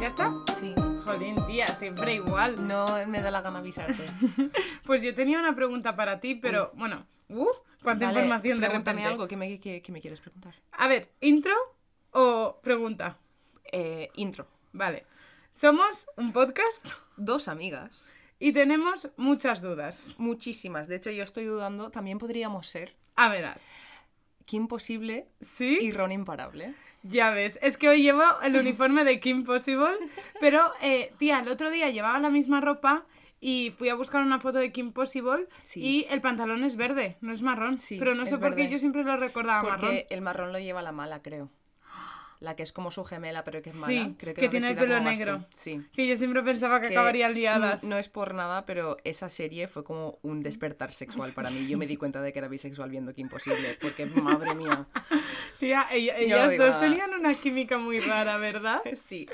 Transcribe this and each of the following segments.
¿Ya está? Sí. Jolín, tía, siempre igual. No me da la gana avisarte. Pues yo tenía una pregunta para ti, pero bueno, uh, cuánta Vale, información de repente. algo que me, quieres preguntar. A ver, ¿intro o pregunta? Eh, intro. Vale. Somos un podcast Dos amigas. y tenemos muchas dudas. Muchísimas. De hecho, yo estoy dudando. También podríamos ser A verás. Kim Possible ¿Sí? y Ron Imparable. Ya ves, es que hoy llevo el uniforme de Kim Possible, pero, eh, tía, el otro día llevaba la misma ropa y fui a buscar una foto de Kim Possible Sí. y el pantalón es verde, no es marrón. Sí, pero no sé por qué yo siempre lo recordaba Porque marrón. el marrón lo lleva la mala, creo. La que es como su gemela, pero que es mala. Sí, creo que, que, tiene el pelo negro. Sí. Que yo siempre pensaba que, que, acabarían liadas. No es por nada, pero esa serie fue como un despertar sexual para mí. Yo me di cuenta de que era bisexual viendo que imposible, porque madre mía. Tía, ella- ellas digo dos nada. tenían una química muy rara, ¿verdad? Sí.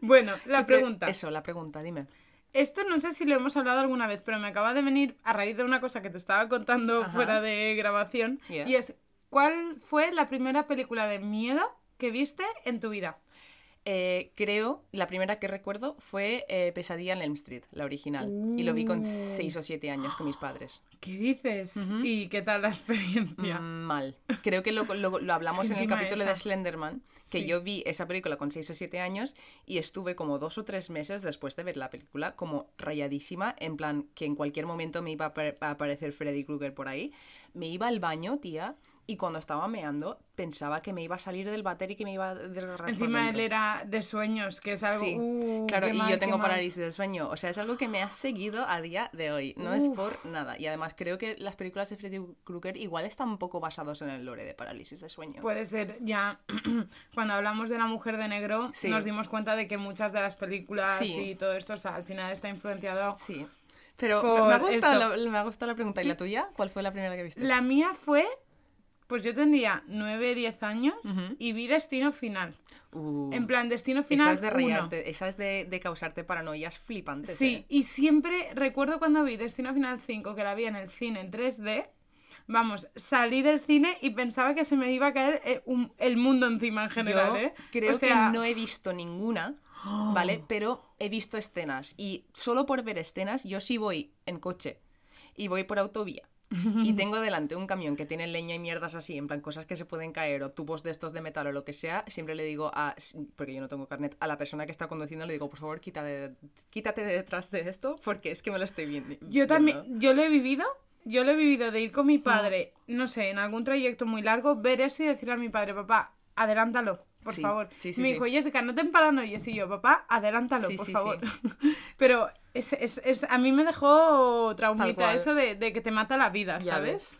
Bueno, la Pre- pregunta. Eso, la pregunta, dime. Esto no sé si lo hemos hablado alguna vez, pero me acaba de venir a raíz de una cosa que te estaba contando Ajá. fuera de grabación. Y es, ¿cuál fue la primera película de miedo que viste en tu vida? Eh, creo, la primera que recuerdo fue eh, Pesadilla en Elm Street, la original. Y lo vi con Uh. 6 o 7 años con mis padres. ¿Qué dices? ¿Y qué tal la experiencia? Mm, Mal. Creo que lo, lo- lo hablamos Es que en el capítulo esa. de Slenderman, que Sí. yo vi esa película con 6 o 7 años y estuve como dos o tres meses después de ver la película como rayadísima, en plan que en cualquier momento me iba a aparecer Freddy Krueger por ahí. Me iba al baño, tía, y cuando estaba meando pensaba que me iba a salir del váter y que me iba a por Encima él era de sueños, que es algo... Sí, uh, claro, y mal, yo tengo parálisis de sueño. O sea, es algo que me ha seguido a día de hoy. No es por nada. Y además creo que las películas de Freddy Krueger igual están un poco basados en el lore de parálisis de sueño. Puede ser, ya cuando hablamos de la mujer de negro, Sí. nos dimos cuenta de que muchas de las películas Sí. y todo esto o sea, al final está influenciado. Sí. Pero me- ha gustado la, me ha gustado la pregunta. ¿Y la tuya? ¿Cuál fue la primera que viste? La mía fue, pues yo tendría 9, 10 años y vi Destino Final. Uh, En plan, Destino Final esa es de uno. reírte, esa es de, de causarte paranoias flipantes. Sí, ¿eh? y siempre recuerdo cuando vi Destino Final 5, que la vi en el cine en 3D. Vamos, salí del cine y pensaba que se me iba a caer eh, un- el mundo encima en general, Yo ¿eh? creo O sea, que no he visto ninguna, ¿vale? Pero he visto escenas. Y solo por ver escenas, yo sí voy en coche y voy por autovía. Y tengo delante un camión que tiene leña y mierdas así, en plan cosas que se pueden caer o tubos de estos de metal o lo que sea, siempre le digo a, porque yo no tengo carnet, a la persona que está conduciendo le digo, por favor, quítate, quítate de detrás de esto porque es que me lo estoy viendo. Yo también, yo lo he vivido, yo lo he vivido de ir con mi padre, no sé, en algún trayecto muy largo, ver eso y decirle a mi padre, papá, adelántalo, por Sí, favor. sí, sí, me dijo, Jessica, no te emparanoies. Y yo, papá, adelántalo, por sí, favor. sí. Pero es, es- es- a mí me dejó traumita eso de, de que te mata la vida, ¿sabes?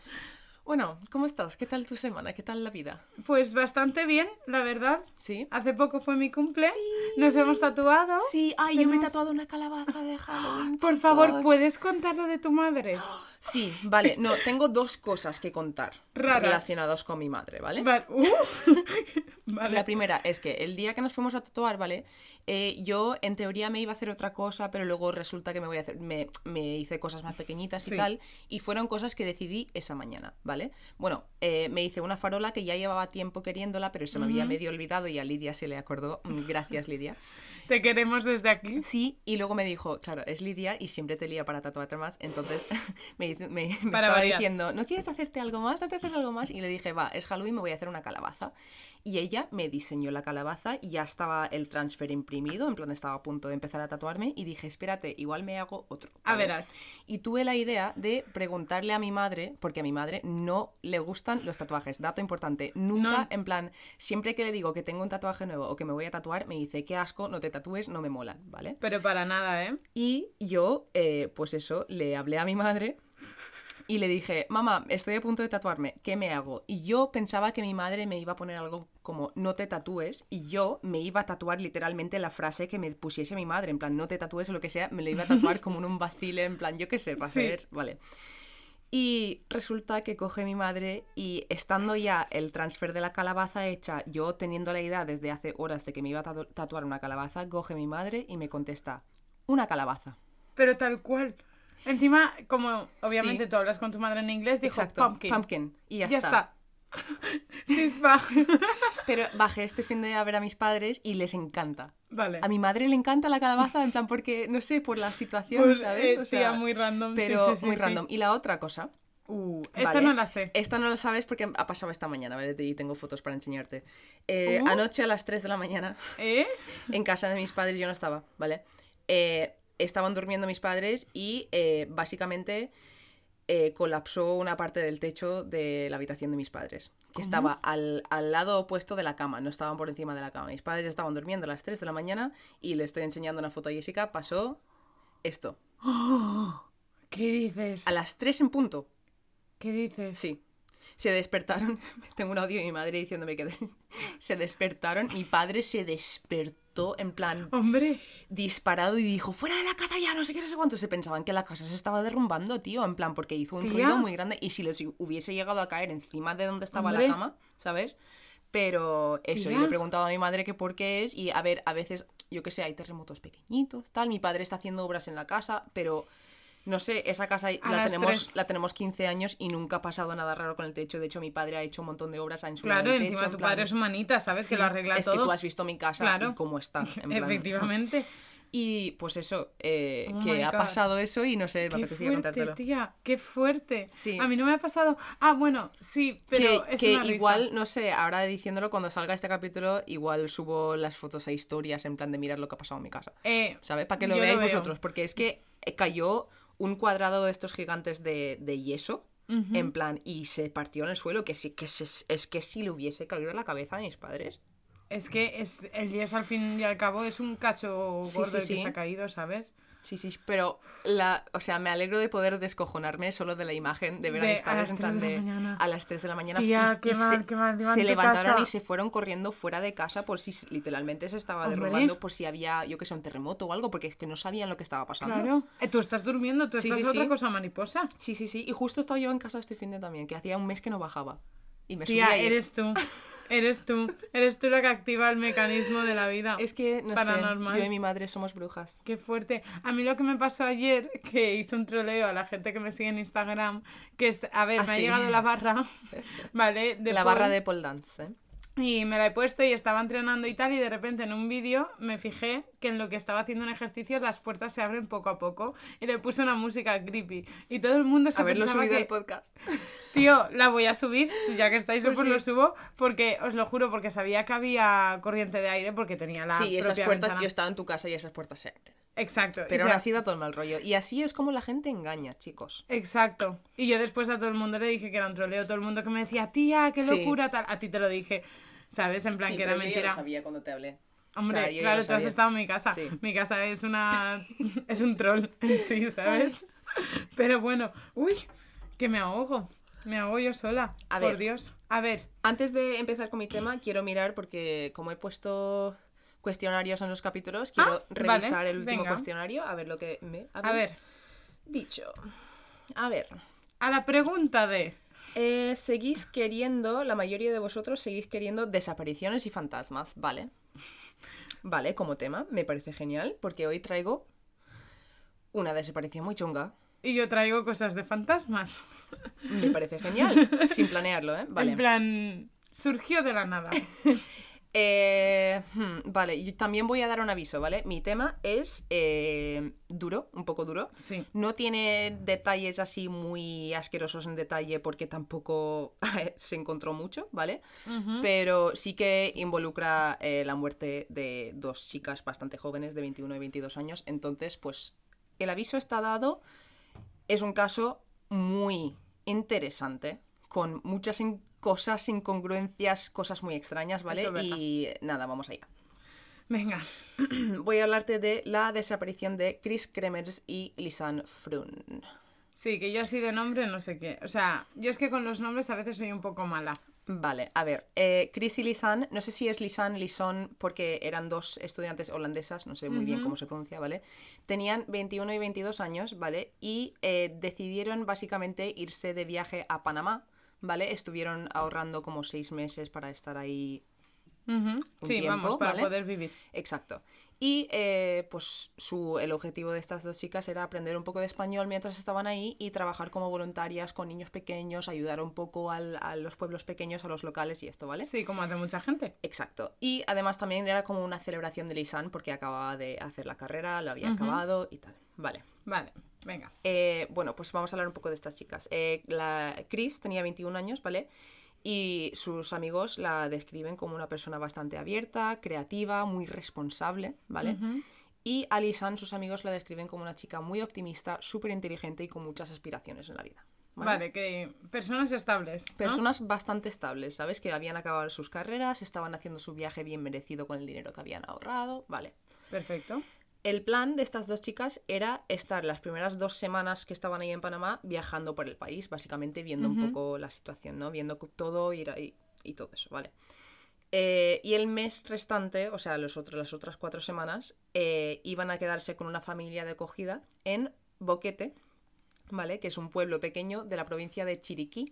Bueno, ¿cómo estás? ¿Qué tal tu semana? ¿Qué tal la vida? Pues bastante bien, la verdad. ¿Sí? Hace poco fue mi cumple, nos hemos tatuado. Sí, ay, yo me he tatuado una calabaza de Halloween. Por favor. ¿puedes contar lo de tu madre? Sí, vale, no, tengo dos cosas que contar Raras. relacionadas con mi madre, ¿vale? Vale. uh. Vale. La primera es que el día que nos fuimos a tatuar, ¿vale? Eh, yo en teoría me iba a hacer otra cosa, pero luego resulta que me voy a hacer, me, me hice cosas más pequeñitas y Sí. tal, y fueron cosas que decidí esa mañana, ¿vale? Bueno, eh, me hice una farola que ya llevaba tiempo queriéndola, pero se me había medio olvidado y a Lidia se le acordó. Mm, Gracias, Lidia. Te queremos desde aquí. Sí, y luego me dijo, claro, es Lidia y siempre te lía para tatuarte más. Entonces me, dice- me- me Para estaba variar. diciendo, ¿no quieres hacerte algo más? ¿No te haces algo más? Y le dije, va, es Halloween, me voy a hacer una calabaza. Y ella me diseñó la calabaza y ya estaba el transfer imprimido, en plan estaba a punto de empezar a tatuarme y dije, espérate, igual me hago otro. A verás. Y tuve la idea de preguntarle a mi madre, porque a mi madre no le gustan los tatuajes. Dato importante, nunca, No. en plan, siempre que le digo que tengo un tatuaje nuevo o que me voy a tatuar, me dice, qué asco, no te tatúes, no me molan, ¿vale? Pero para nada, ¿eh? Y yo, eh, pues eso, le hablé a mi madre y le dije, mamá, estoy a punto de tatuarme, ¿qué me hago? Y yo pensaba que mi madre me iba a poner algo como no te tatúes y yo me iba a tatuar literalmente la frase que me pusiese mi madre, en plan, no te tatúes o lo que sea, me lo iba a tatuar como en un vacile, en plan, yo qué sé, para Sí. hacer, vale. Y resulta que coge mi madre y estando ya el transfer de la calabaza hecha, yo teniendo la idea desde hace horas de que me iba a tatu- tatuar una calabaza, coge mi madre y me contesta, una calabaza. Pero tal cual. Encima, como obviamente Sí. tú hablas con tu madre en inglés, dijo Exacto, pumpkin. pumpkin, y ya ya está. está. Chispa. Pero bajé este fin de a ver a mis padres y les encanta. vale. A mi madre le encanta la calabaza, en plan, porque, no sé, por la situación, Pues, ¿sabes? eh, O sea, tía, muy random. Pero sí, sí, muy sí. random. Y la otra cosa. Uh, esta ¿vale? no la sé. Esta no lo sabes porque ha pasado esta mañana, ¿vale? Y tengo fotos para enseñarte. Eh, Uh. Anoche a las 3 de la mañana, ¿Eh? en casa de mis padres, yo no estaba, ¿vale? Eh, estaban durmiendo mis padres y eh, básicamente eh, colapsó una parte del techo de la habitación de mis padres, que estaba al, al lado opuesto de la cama, no estaban por encima de la cama. Mis padres estaban durmiendo a las 3 de la mañana y le estoy enseñando una foto a Jessica, pasó esto. ¿Qué dices? A las 3 en punto. ¿Qué dices? Sí. Se despertaron. Tengo un audio de mi madre diciéndome que des- se despertaron. Mi padre se despertó en plan Hombre, disparado y dijo: ¡Fuera de la casa ya! No sé qué, no sé cuánto. Se pensaban que la casa se estaba derrumbando, tío. En plan, porque hizo un Tía. ruido muy grande. Y si les hubiese llegado a caer encima de donde estaba Hombre. la cama, ¿sabes? Pero eso, y le he preguntado a mi madre que por qué es. Y a ver, a veces, yo qué sé, hay terremotos pequeñitos, tal. Mi padre está haciendo obras en la casa, pero. No sé, esa casa A la tenemos, la tenemos 15 años y nunca ha pasado nada raro con el techo. De hecho, mi padre ha hecho un montón de obras, ha insulado claro, el techo. encima en tu plan- padre es humanita, ¿sabes? que lo arregla es todo. que tú has visto mi casa Claro. y cómo está. en plan. Efectivamente. Y pues eso, eh, Oh que ha God. pasado eso y no sé, me apetecía fuerte, contártelo. tía, qué fuerte. Sí. A mí no me ha pasado. Ah, bueno, sí, pero que es que una risa. igual, no sé, ahora diciéndolo, cuando salga este capítulo, igual subo las fotos a historias en plan de mirar lo que ha pasado en mi casa. Eh, ¿Sabes? Para que lo veáis vosotros. Porque es que eh, cayó un cuadrado de estos gigantes de, de yeso. En plan, y se partió en el suelo, que sí, que se- es que si le hubiese caído en la cabeza a mis padres. Es que es, el yeso al fin y al cabo es un cacho Sí, gordo sí, el que sí. se ha caído, ¿sabes? Sí, sí, pero la, o sea, me alegro de poder descojonarme solo de la imagen de ver a De mis a padres las en plan de de mañana. a las 3 de la mañana Tía, y, qué y mal, se, qué mal, levantaron casa. y se fueron corriendo fuera de casa por si literalmente se estaba Hombre. derrumbando por si había, yo que sé, un terremoto o algo, porque es que no sabían lo que estaba pasando. Claro. Eh, tú estás durmiendo, tú Sí, estás sí, otra sí. cosa mariposa. Sí, sí, sí. Y justo estaba yo en casa este fin de también, que hacía un mes que no bajaba. Y me Tía, eres tú. Eres tú. Eres tú la que activa el mecanismo de la vida. Es que, no Paranormal. sé, yo y mi madre somos brujas. Qué fuerte. A mí lo que me pasó ayer, que hice un troleo a la gente que me sigue en Instagram, que es, a ver, Ah, me ha llegado la barra, ¿vale? De la barra de pole dance, ¿eh? Y me la he puesto y estaba entrenando y tal, y de repente en un vídeo me fijé que en lo que estaba haciendo un ejercicio las puertas se abren poco a poco y le puse una música creepy. Y todo el mundo se Haberlo pensaba subido que... al podcast. Tío, la voy a subir, ya que estáis, Pues pues sí. lo subo, porque os lo juro, porque sabía que había corriente de aire, porque tenía la sí, esas propia puertas, ventana. yo estaba en tu casa y esas puertas se abren. Exacto. Pero se- aún así da todo el mal rollo. Y así es como la gente engaña, chicos. Exacto. Y yo después a todo el mundo le dije que era un troleo, todo el mundo que me decía, tía, qué Sí. locura, tal. A ti te lo dije, ¿sabes? En plan Sí, que era yo ya mentira. lo sabía cuando te hablé. Hombre, O sea, yo ya claro, tú has estado en mi casa. Sí. Mi casa es una. es un troll en sí, ¿sabes? Pero bueno, uy, que me ahogo. Me ahogo yo sola. A por ver. Dios. A ver. Antes de empezar con mi tema, quiero mirar porque como he puesto cuestionarios en los capítulos, quiero Ah, vale, revisar el último venga. cuestionario, a ver lo que me A ver. dicho. A ver. A la pregunta de. Eh, seguís queriendo, la mayoría de vosotros seguís queriendo desapariciones y fantasmas, ¿vale? Vale, como tema, me parece genial, porque hoy traigo una desaparición muy chunga. Y yo traigo cosas de fantasmas. Me parece genial, sin planearlo, ¿eh? Vale. En plan. Surgió de la nada. Eh, hmm, vale, yo también voy a dar un aviso, ¿vale? Mi tema es eh, duro, un poco duro. Sí. No tiene detalles así muy asquerosos en detalle porque tampoco se encontró mucho, ¿vale? Pero sí que involucra eh, la muerte de dos chicas bastante jóvenes de 21 y 22 años. Entonces, pues el aviso está dado. Es un caso muy interesante, con muchas cosas, incongruencias, cosas muy extrañas, ¿vale? Eso es verdad. y nada, vamos allá. Venga. Voy a hablarte de la desaparición de Chris Kremers y Lisanne Frun. Sí, que yo así de nombre no sé qué. O sea, yo es que con los nombres a veces soy un poco mala. Vale, a ver. eh, Chris y Lisanne, no sé si es Lisanne, Lison, porque eran dos estudiantes holandesas, no sé muy bien cómo se pronuncia, ¿vale? Tenían 21 y 22 años, ¿vale? Y eh, decidieron básicamente irse de viaje a Panamá, ¿vale? Estuvieron ahorrando como seis meses para estar ahí Ujú. Sí, tiempo, vamos, para ¿vale? poder vivir. Exacto. Y eh, pues su, el objetivo de estas dos chicas era aprender un poco de español mientras estaban ahí y trabajar como voluntarias con niños pequeños, ayudar un poco al- a los pueblos pequeños, a los locales y esto, ¿vale? Sí, como hace mucha gente. Exacto. Y además también era como una celebración de Lisanne porque acababa de hacer la carrera, lo había acabado y tal. Vale. Vale, venga. Eh, bueno, pues vamos a hablar un poco de estas chicas. Eh, la Chris tenía 21 años, ¿vale? Y sus amigos la describen como una persona bastante abierta, creativa, muy responsable, ¿vale? Y a Lisanne, sus amigos la describen como una chica muy optimista, súper inteligente y con muchas aspiraciones en la vida. Vale, que personas estables. ¿no? Personas bastante estables, ¿sabes? Que habían acabado sus carreras, estaban haciendo su viaje bien merecido con el dinero que habían ahorrado, vale. Perfecto. El plan de estas dos chicas era estar las primeras dos semanas que estaban ahí en Panamá viajando por el país, básicamente viendo un poco la situación, ¿no? Viendo todo y, y- y todo eso, ¿vale? Eh, y el mes restante, o sea, los otros, las otras cuatro semanas, eh, iban a quedarse con una familia de acogida en Boquete, ¿vale? Que es un pueblo pequeño de la provincia de Chiriquí.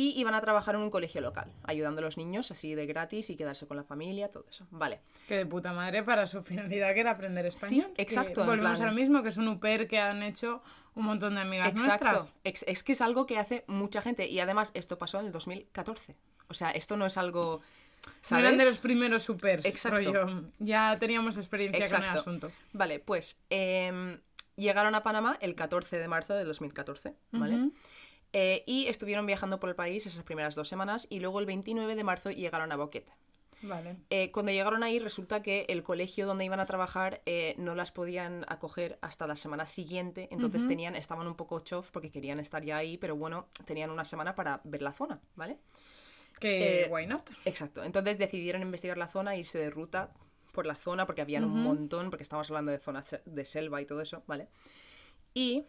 Y iban a trabajar en un colegio local, ayudando a los niños así de gratis y quedarse con la familia, todo eso. Vale. Que de puta madre para su finalidad que era aprender español. que exacto, Volvemos a lo mismo, que es un UPER que han hecho un montón de amigas nuestras. Ex- es que es algo que hace mucha gente. Y además, esto pasó en el 2014. O sea, esto no es algo. No ¿sabes? eran de los primeros supers. Exacto. rollo, ya teníamos experiencia con el Exacto. asunto. Vale, pues em, llegaron a Panamá el 14 de marzo de 2014, ¿vale? Eh, y estuvieron viajando por el país esas primeras dos semanas y luego el 29 de marzo llegaron a Boquete. Vale. Eh, cuando llegaron ahí resulta que el colegio donde iban a trabajar eh, no las podían acoger hasta la semana siguiente, entonces tenían, estaban un poco chof porque querían estar ya ahí, pero bueno, tenían una semana para ver la zona, ¿vale? Que Eh, why not? Exacto. Entonces decidieron investigar la zona, irse de ruta por la zona, porque habían un montón, porque estamos hablando de zonas de selva y todo eso, ¿vale? Y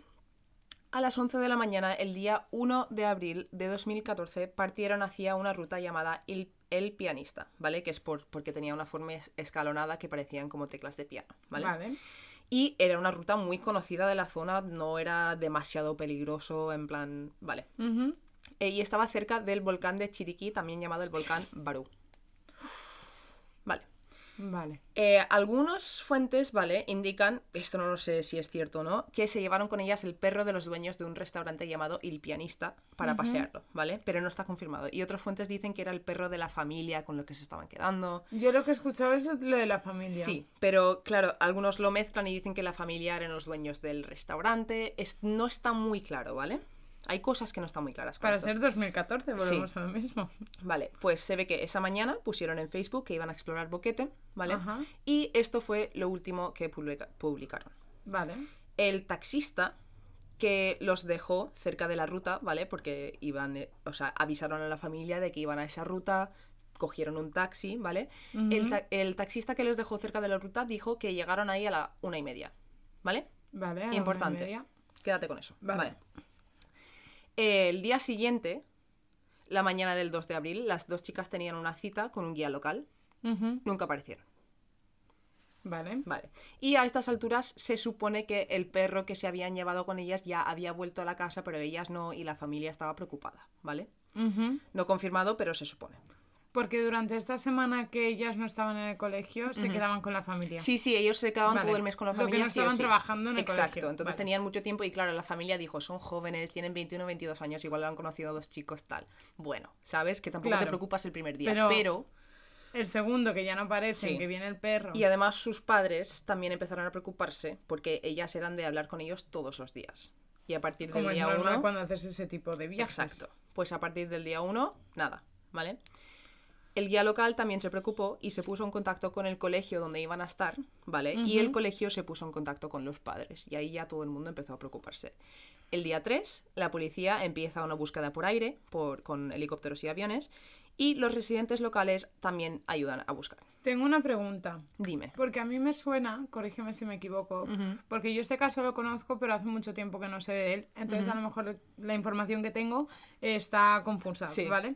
a las 11 de la mañana, el día 1 de abril de 2014, partieron hacia una ruta llamada El, El Pianista, ¿vale? Que es por, porque tenía una forma es- escalonada que parecían como teclas de piano, ¿vale? Vale. Y era una ruta muy conocida de la zona, no era demasiado peligroso, en plan, vale. Eh, y estaba cerca del volcán de Chiriquí, también llamado el volcán Barú. Vale. Vale. Eh, algunas fuentes, ¿vale? Indican, esto no lo sé si es cierto o no, que se llevaron con ellas el perro de los dueños de un restaurante llamado Il Pianista para pasearlo, ¿vale? Pero no está confirmado. Y otras fuentes dicen que era el perro de la familia con lo que se estaban quedando. Yo lo que he escuchado es lo de la familia. Sí, pero claro, algunos lo mezclan y dicen que la familia eran los dueños del restaurante. Es- no está muy claro, ¿vale? Hay cosas que no están muy claras. Para esto. ser 2014, volvemos Sí. a lo mismo. Vale, pues se ve que esa mañana pusieron en Facebook que iban a explorar Boquete, ¿vale? Ajá. Y esto fue lo último que publica- publicaron. Vale. El taxista que los dejó cerca de la ruta, ¿vale? Porque iban, eh, o sea, avisaron a la familia de que iban a esa ruta, cogieron un taxi, ¿vale? el, ta- el taxista que los dejó cerca de la ruta dijo que llegaron ahí a la una y media, ¿vale? Vale. a la una y Importante. media. Quédate con eso. Vale. Vale. El día siguiente, la mañana del 2 de abril, las dos chicas tenían una cita con un guía local. Nunca aparecieron. Vale. Vale. Y a estas alturas se supone que el perro que se habían llevado con ellas ya había vuelto a la casa, pero ellas no, y la familia estaba preocupada, ¿vale? No confirmado, pero se supone. Porque durante esta semana que ellas no estaban en el colegio, se quedaban con la familia. Sí, sí, ellos se quedaban Vale. todo el mes con la Lo que familia. no estaban sí. trabajando en el Exacto, colegio. entonces Vale. tenían mucho tiempo y claro, la familia dijo, son jóvenes, tienen 21 o 22 años, igual han conocido dos chicos, tal. Bueno, ¿sabes? Que tampoco te preocupas el primer día, Pero- pero El segundo, que ya no aparecen, Sí. que viene el perro. Y además sus padres también empezaron a preocuparse porque ellas eran de hablar con ellos todos los días. Y a partir del Como es día normal 1... cuando haces ese tipo de viajes. Exacto. Pues a partir del día 1, nada, ¿vale? El guía local también se preocupó y se puso en contacto con el colegio donde iban a estar, ¿vale? Y el colegio se puso en contacto con los padres y ahí ya todo el mundo empezó a preocuparse. El día 3, la policía empieza una búsqueda por aire, por, con helicópteros y aviones, y los residentes locales también ayudan a buscar. Tengo una pregunta. Dime. Porque a mí me suena, corrígeme si me equivoco, porque yo este caso lo conozco, pero hace mucho tiempo que no sé de él, entonces a lo mejor la información que tengo está confusa, Sí. ¿vale?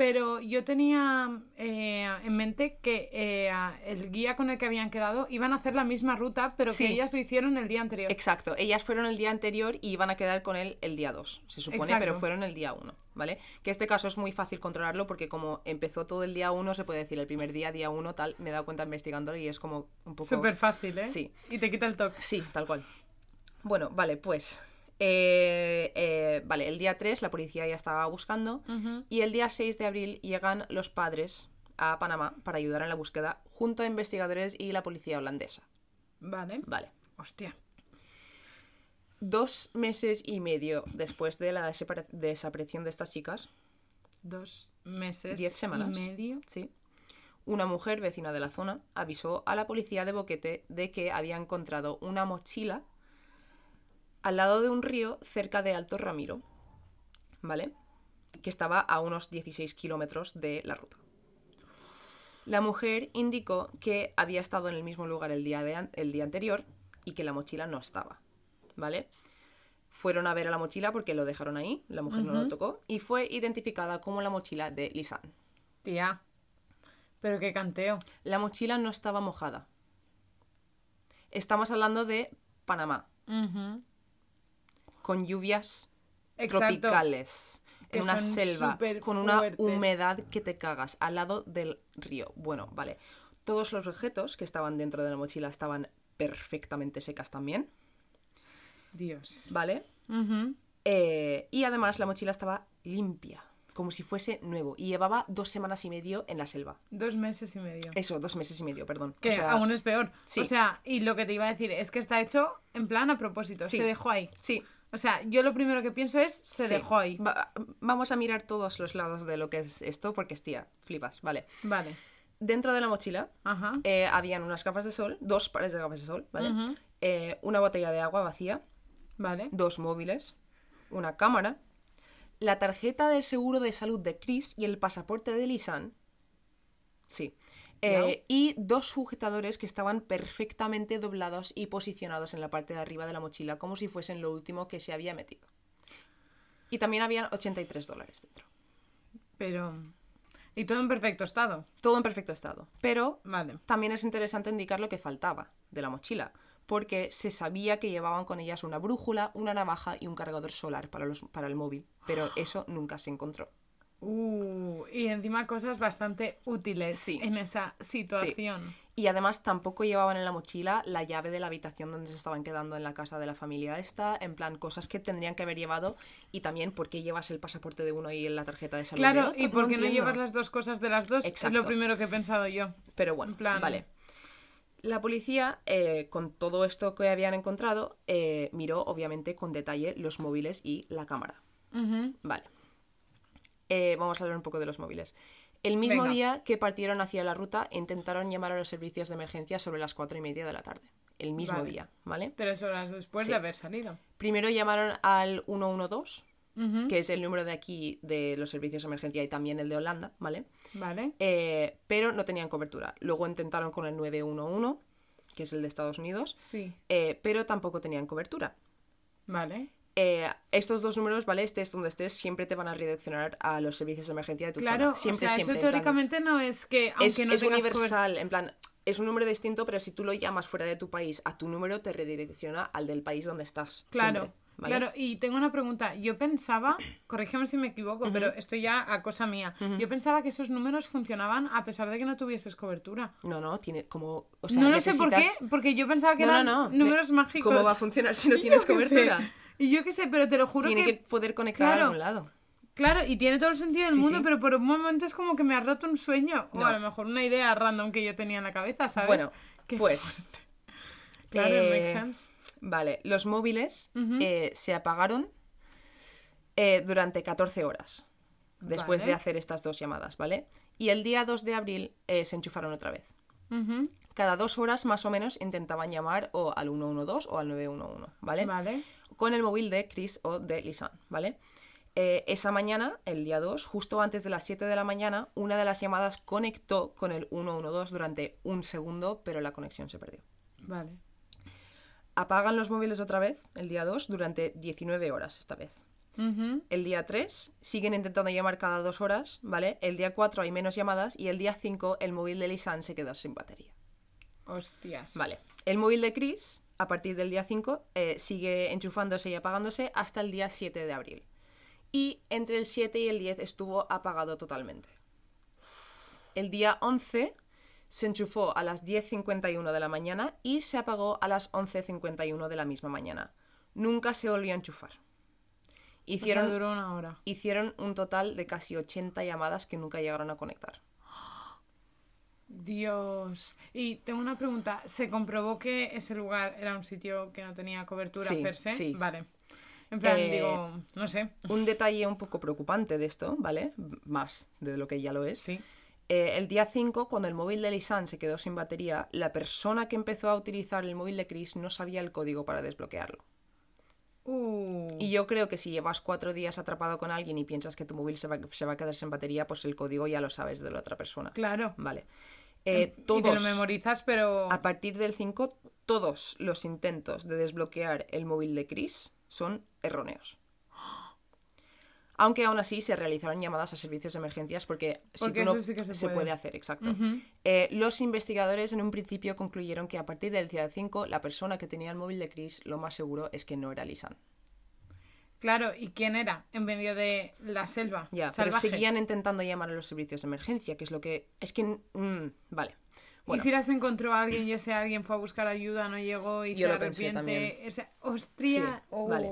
Pero yo tenía eh, en mente que eh, el guía con el que habían quedado iban a hacer la misma ruta, pero Sí. que ellas lo hicieron el día anterior. Exacto, ellas fueron el día anterior y iban a quedar con él el día 2, se supone, Exacto. pero fueron el día 1, ¿vale? Que este caso es muy fácil controlarlo porque como empezó todo el día 1, se puede decir el primer día, día 1, tal, me he dado cuenta investigándolo y es como un poco... Súper fácil, ¿eh? Sí. Y te quita el toque. Sí, tal cual. Bueno, vale, pues... eh, eh, vale, el día 3 la policía ya estaba buscando y el día 6 de abril llegan los padres a Panamá para ayudar en la búsqueda junto a investigadores y la policía holandesa. Vale. Vale. Hostia. Dos meses y medio después de la desaparición de estas chicas, Dos meses. Diez semanas. Y medio. sí, una mujer vecina de la zona avisó a la policía de Boquete de que había encontrado una mochila al lado de un río cerca de Alto Ramiro, ¿vale? Que estaba a unos 16 kilómetros de la ruta. La mujer indicó que había estado en el mismo lugar el día, de el día anterior y que la mochila no estaba, ¿vale? Fueron a ver a la mochila porque lo dejaron ahí, la mujer no lo tocó, y fue identificada como la mochila de Lisan. Tía. Pero qué canteo. La mochila no estaba mojada. Estamos hablando de Panamá. Con lluvias Exacto. tropicales, Que en una selva, con una fuertes. humedad que te cagas, al lado del río. Bueno, vale. Todos los objetos que estaban dentro de la mochila estaban perfectamente secas también, Dios. ¿vale? Eh, y además la mochila estaba limpia, como si fuese nuevo, y llevaba dos semanas y medio en la selva. Dos meses y medio. Eso, dos meses y medio, perdón. Que O sea, aún es peor. sí. O sea, y lo que te iba a decir es que está hecho en plan a propósito. Sí. Se dejó ahí. Sí, O sea, yo lo primero que pienso es se Sí. dejó ahí. Va- vamos a mirar todos los lados de lo que es esto, porque tía, flipas, vale. Vale. Dentro de la mochila Ajá. eh, habían unas gafas de sol, dos pares de gafas de sol, ¿vale? Eh, una botella de agua vacía, Vale. dos móviles, una cámara, la tarjeta de seguro de salud de Chris y el pasaporte de Lisan. Sí. Eh, y dos sujetadores que estaban perfectamente doblados y posicionados en la parte de arriba de la mochila, como si fuesen lo último que se había metido. Y también habían 83 dólares dentro. Pero. Y todo en perfecto estado. Todo en perfecto estado. Pero Vale. también es interesante indicar lo que faltaba de la mochila, porque se sabía que llevaban con ellas una brújula, una navaja y un cargador solar para, los, para el móvil, pero eso nunca se encontró. Uh, y encima cosas bastante útiles Sí. en esa situación. Y además tampoco llevaban en la mochila la llave de la habitación donde se estaban quedando en la casa de la familia esta, en plan cosas que tendrían que haber llevado y también por qué llevas el pasaporte de uno y la tarjeta de salud de Claro, otro. ¿y por qué no llevas las dos cosas de las dos? Es lo primero que he pensado yo. Pero bueno, En plan- vale. La policía, eh, con todo esto que habían encontrado, eh, miró obviamente con detalle los móviles y la cámara. Vale. Eh, vamos a hablar un poco de los móviles. El mismo Venga. día que partieron hacia la ruta, intentaron llamar a los servicios de emergencia sobre las cuatro y media de la tarde. El mismo Vale. día, ¿vale? Tres horas después Sí. de haber salido. Primero llamaron al 112, Ujú. que es el número de aquí de los servicios de emergencia y también el de Holanda, ¿vale? Vale. Eh, pero no tenían cobertura. Luego intentaron con el 911, que es el de Estados Unidos, Sí. eh, pero tampoco tenían cobertura. Vale. Eh, estos dos números, ¿vale? Estés donde estés, siempre te van a redireccionar a los servicios de emergencia de tu Claro, zona. Siempre, o sea, siempre. eso plan- teóricamente no es que, aunque es, no es tengas universal, en plan, es un número distinto, pero si tú lo llamas fuera de tu país a tu número, te redirecciona al del país donde estás. Claro, siempre, ¿vale? claro. Y tengo una pregunta. Yo pensaba, corrígeme si me equivoco, pero esto ya a cosa mía. Yo pensaba que esos números funcionaban a pesar de que no tuvieses cobertura. No, no, tiene como. O sea, no lo sé por qué, porque yo pensaba que No, eran no, no. números mágicos. ¿Cómo va a funcionar si no tienes sé. Y yo qué sé, pero te lo juro Tiene que... que poder conectar a algún lado. Claro, y tiene todo el sentido del Sí, mundo, sí. pero por un momento es como que me ha roto un sueño. O a lo mejor una idea random que yo tenía en la cabeza, ¿sabes? Bueno, Qué pues. fuerte. Claro, eh, makes sense. Vale, los móviles eh, se apagaron eh, durante 14 horas después Vale. de hacer estas dos llamadas, ¿vale? Y el día 2 de abril eh, se enchufaron otra vez. Cada dos horas más o menos intentaban llamar o al 112 o al 911, ¿vale? Vale. Con el móvil de Chris o de Lisan, ¿vale? Eh, esa mañana, el día 2, justo antes de las 7 de la mañana, una de las llamadas conectó con el 112 durante un segundo, pero la conexión se perdió. Vale. Apagan los móviles otra vez, el día 2, durante 19 horas esta vez. El día 3 siguen intentando llamar cada dos horas, ¿vale? El día 4 hay menos llamadas y el día 5 el móvil de Lisanne se quedó sin batería. Hostias. Vale. El móvil de Chris, a partir del día 5, eh, sigue enchufándose y apagándose hasta el día 7 de abril. Y entre el 7 y el 10 estuvo apagado totalmente. El día 11 se enchufó a las 10.51 de la mañana y se apagó a las 11.51 de la misma mañana. Nunca se volvió a enchufar. Hicieron... Hicieron, duró una hora. hicieron un total de casi 80 llamadas que nunca llegaron a conectar. Dios. Y tengo una pregunta. ¿Se comprobó que ese lugar era un sitio que no tenía cobertura Sí, per se? sí. Vale. En plan, Eh, digo, no sé. Un detalle un poco preocupante de esto, ¿vale? Más de lo que ya lo es. Sí. Eh, el día 5, cuando el móvil de Lisanne se quedó sin batería, la persona que empezó a utilizar el móvil de Chris no sabía el código para desbloquearlo. Uh. Y yo creo que si llevas cuatro días atrapado con alguien y piensas que tu móvil se va, se va a quedar sin batería, pues el código ya lo sabes de la otra persona. Claro. Vale. Eh, Y te todos, lo memorizas, pero. a partir del 5, todos los intentos de desbloquear el móvil de Chris son erróneos. Aunque aún así se realizaron llamadas a servicios de emergencias porque, si tú no- eso sí que se puede. puede hacer, exacto. Eh, los investigadores en un principio concluyeron que a partir del día 5 la persona que tenía el móvil de Chris lo más seguro es que no era Lisan. Claro, ¿y quién era? En medio de la selva. Ya, pero salvaje. seguían intentando llamar a los servicios de emergencia, que es lo que... Es que... mm, vale. Bueno, Y si las encontró a alguien y ese alguien fue a buscar ayuda, no llegó y Yo se arrepiente. Ese... Sí, Oh. vale.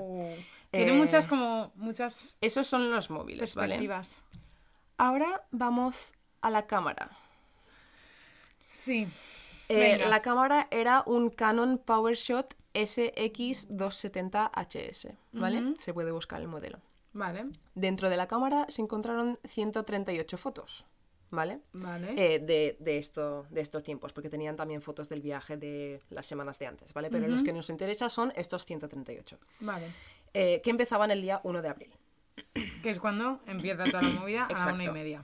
Tiene Eh, muchas como. muchas esos son los móviles, ¿vale? perspectivas. Ahora vamos a la cámara. Sí. Eh, la cámara era un Canon PowerShot SX270HS, ¿vale? Se puede buscar el modelo. Vale. Dentro de la cámara se encontraron 138 fotos, ¿vale? Vale. Eh, de, de esto, de estos tiempos, porque tenían también fotos del viaje de las semanas de antes, ¿vale? Pero los que nos interesa son estos 138, Vale. eh, que empezaban el día 1 de abril. Que es cuando empieza toda la movida a la una y media.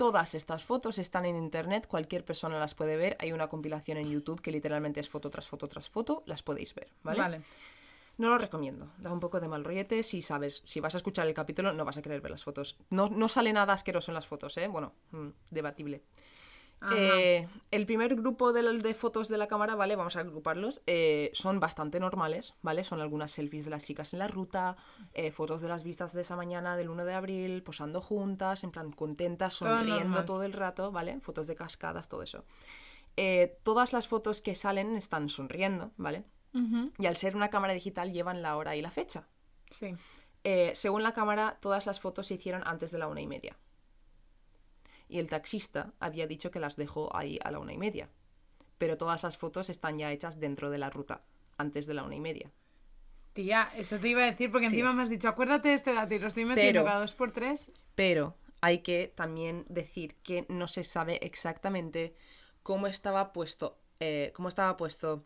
Todas estas fotos están en internet, cualquier persona las puede ver. Hay una compilación en YouTube que literalmente es foto tras foto tras foto, las podéis ver, ¿vale? Vale. No lo recomiendo, da un poco de mal rollete. Si sabes, si vas a escuchar el capítulo, no vas a querer ver las fotos. No, no sale nada asqueroso en las fotos, ¿eh? Bueno, mm, debatible. Eh, el primer grupo de, de fotos de la cámara, ¿vale? Vamos a agruparlos. eh, son bastante normales, ¿vale? Son algunas selfies de las chicas en la ruta, eh, fotos de las vistas de esa mañana del 1 de abril, posando juntas, en plan contentas, Todo sonriendo normal. todo el rato, ¿vale? Fotos de cascadas, todo eso. Todas las fotos que salen están sonriendo, ¿vale? Y al ser una cámara digital llevan la hora y la fecha. Sí. Según la cámara, todas las fotos se hicieron antes de la una y media. Y el taxista había dicho que las dejó ahí a la una y media. Pero todas las fotos están ya hechas dentro de la ruta, antes de la una y media. Tía, eso te iba a decir porque Sí. encima me has dicho, acuérdate de este dato y lo estoy metiendo Pero- cada dos por tres. Pero hay que también decir que no se sabe exactamente cómo estaba puesto, eh, cómo estaba puesto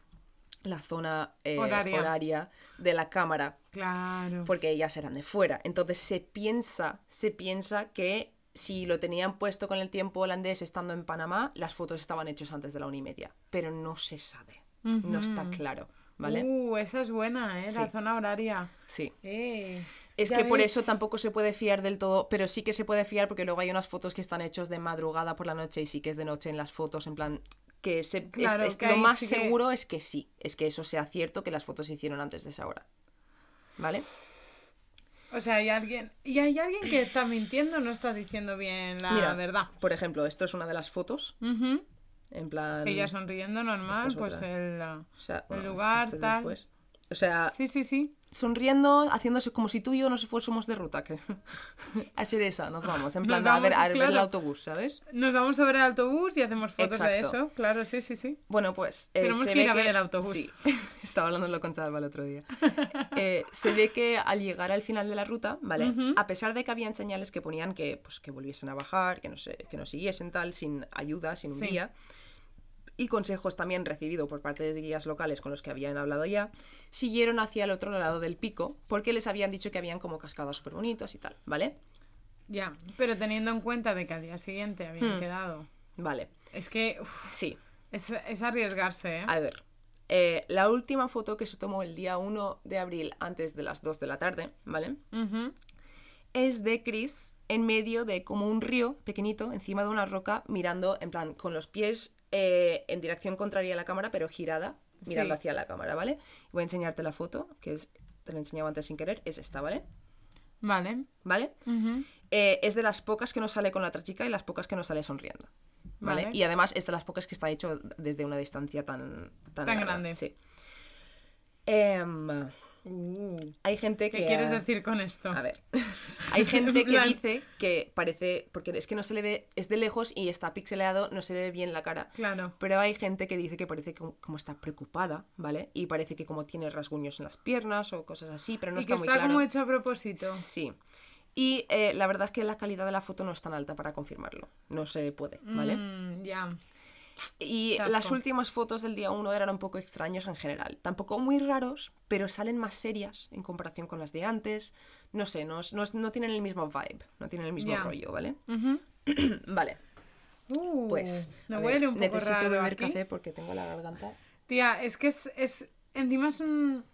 la zona eh, Horaria. horaria de la cámara Claro. porque ellas eran de fuera. Entonces se piensa, se piensa que si lo tenían puesto con el tiempo holandés estando en Panamá, las fotos estaban hechas antes de la una y media. Pero no se sabe. No está claro. ¿Vale? Uh, esa es buena, ¿eh? La Sí. zona horaria. Sí. Eh. Es que por eso tampoco se puede fiar del todo, pero sí que se puede fiar porque luego hay unas fotos que están hechas de madrugada por la noche y sí que es de noche en las fotos, en plan que se, Claro, es- que lo más sí que- seguro es que sí, es que eso sea cierto, que las fotos se hicieron antes de esa hora. ¿Vale? O sea, hay alguien. Y hay alguien que está mintiendo, no está diciendo bien la Mira, verdad. Por ejemplo, esto es una de las fotos, en plan... Ella sonriendo normal, es pues el, o sea, el bueno, lugar, este es tal. después. O sea, Sí, sí, sí. Sonriendo, haciéndose como si tú y yo nos fuésemos de ruta. Que... a ser esa, nos vamos. En plan, a, ver, vamos, a ver el claro. autobús, ¿sabes? Nos vamos a ver el autobús y hacemos fotos de Exacto. eso. Claro, sí, sí, sí. Bueno, pues. eh, Tenemos se que ve ir a ver el autobús. Sí, estaba hablándolo con Salva el otro día. Eh, se ve que al llegar al final de la ruta, ¿vale? Ujú. A pesar de que habían señales que ponían que, pues, que volviesen a bajar, que no, se, que no siguiesen tal, sin ayuda, sin un Sí. guía, y consejos también recibido por parte de guías locales con los que habían hablado ya, siguieron hacia el otro lado del pico porque les habían dicho que habían como cascadas súper bonitos y tal, ¿vale? Ya, pero teniendo en cuenta de que al día siguiente habían Hmm. quedado. Vale, Es que uf, sí. es, es arriesgarse, ¿eh? A ver, eh, la última foto que se tomó el día 1 de abril antes de las 2 de la tarde, ¿vale? Es de Chris en medio de como un río pequeñito encima de una roca mirando en plan con los pies eh, en dirección contraria a la cámara pero girada mirando Sí. hacia la cámara, ¿vale? Voy a enseñarte la foto que es, te la he enseñado antes sin querer, es esta, ¿vale? Vale. ¿Vale? Eh, es de las pocas que no sale con la otra chica y las pocas que no sale sonriendo. ¿Vale? Vale. Y además es de las pocas que está hecho desde una distancia tan, tan, Tan larga, grande. Sí. Em, Uh, hay gente que... ¿Qué quieres decir con esto? A ver. Hay gente En que dice que parece. Porque es que no se le ve. Es de lejos y está pixeleado, no se le ve bien la cara. Claro. Pero hay gente que dice que parece como, como está preocupada, ¿vale? Y parece que como tiene rasguños en las piernas o cosas así, pero no y está que muy está claro. como hecho a propósito. Sí. Y eh, la verdad es que la calidad de la foto no es tan alta para confirmarlo. No se puede, ¿vale? Mm, ya. Y las últimas fotos del día 1 eran un poco extraños en general. Tampoco muy raros, pero salen más serias en comparación con las de antes. No sé, no, no, no tienen el mismo vibe, no tienen el mismo rollo, ¿vale? Vale, Uh, pues. me huele ver, un poco necesito raro beber aquí. café porque tengo la garganta. Tía, es que es, es. Encima es un.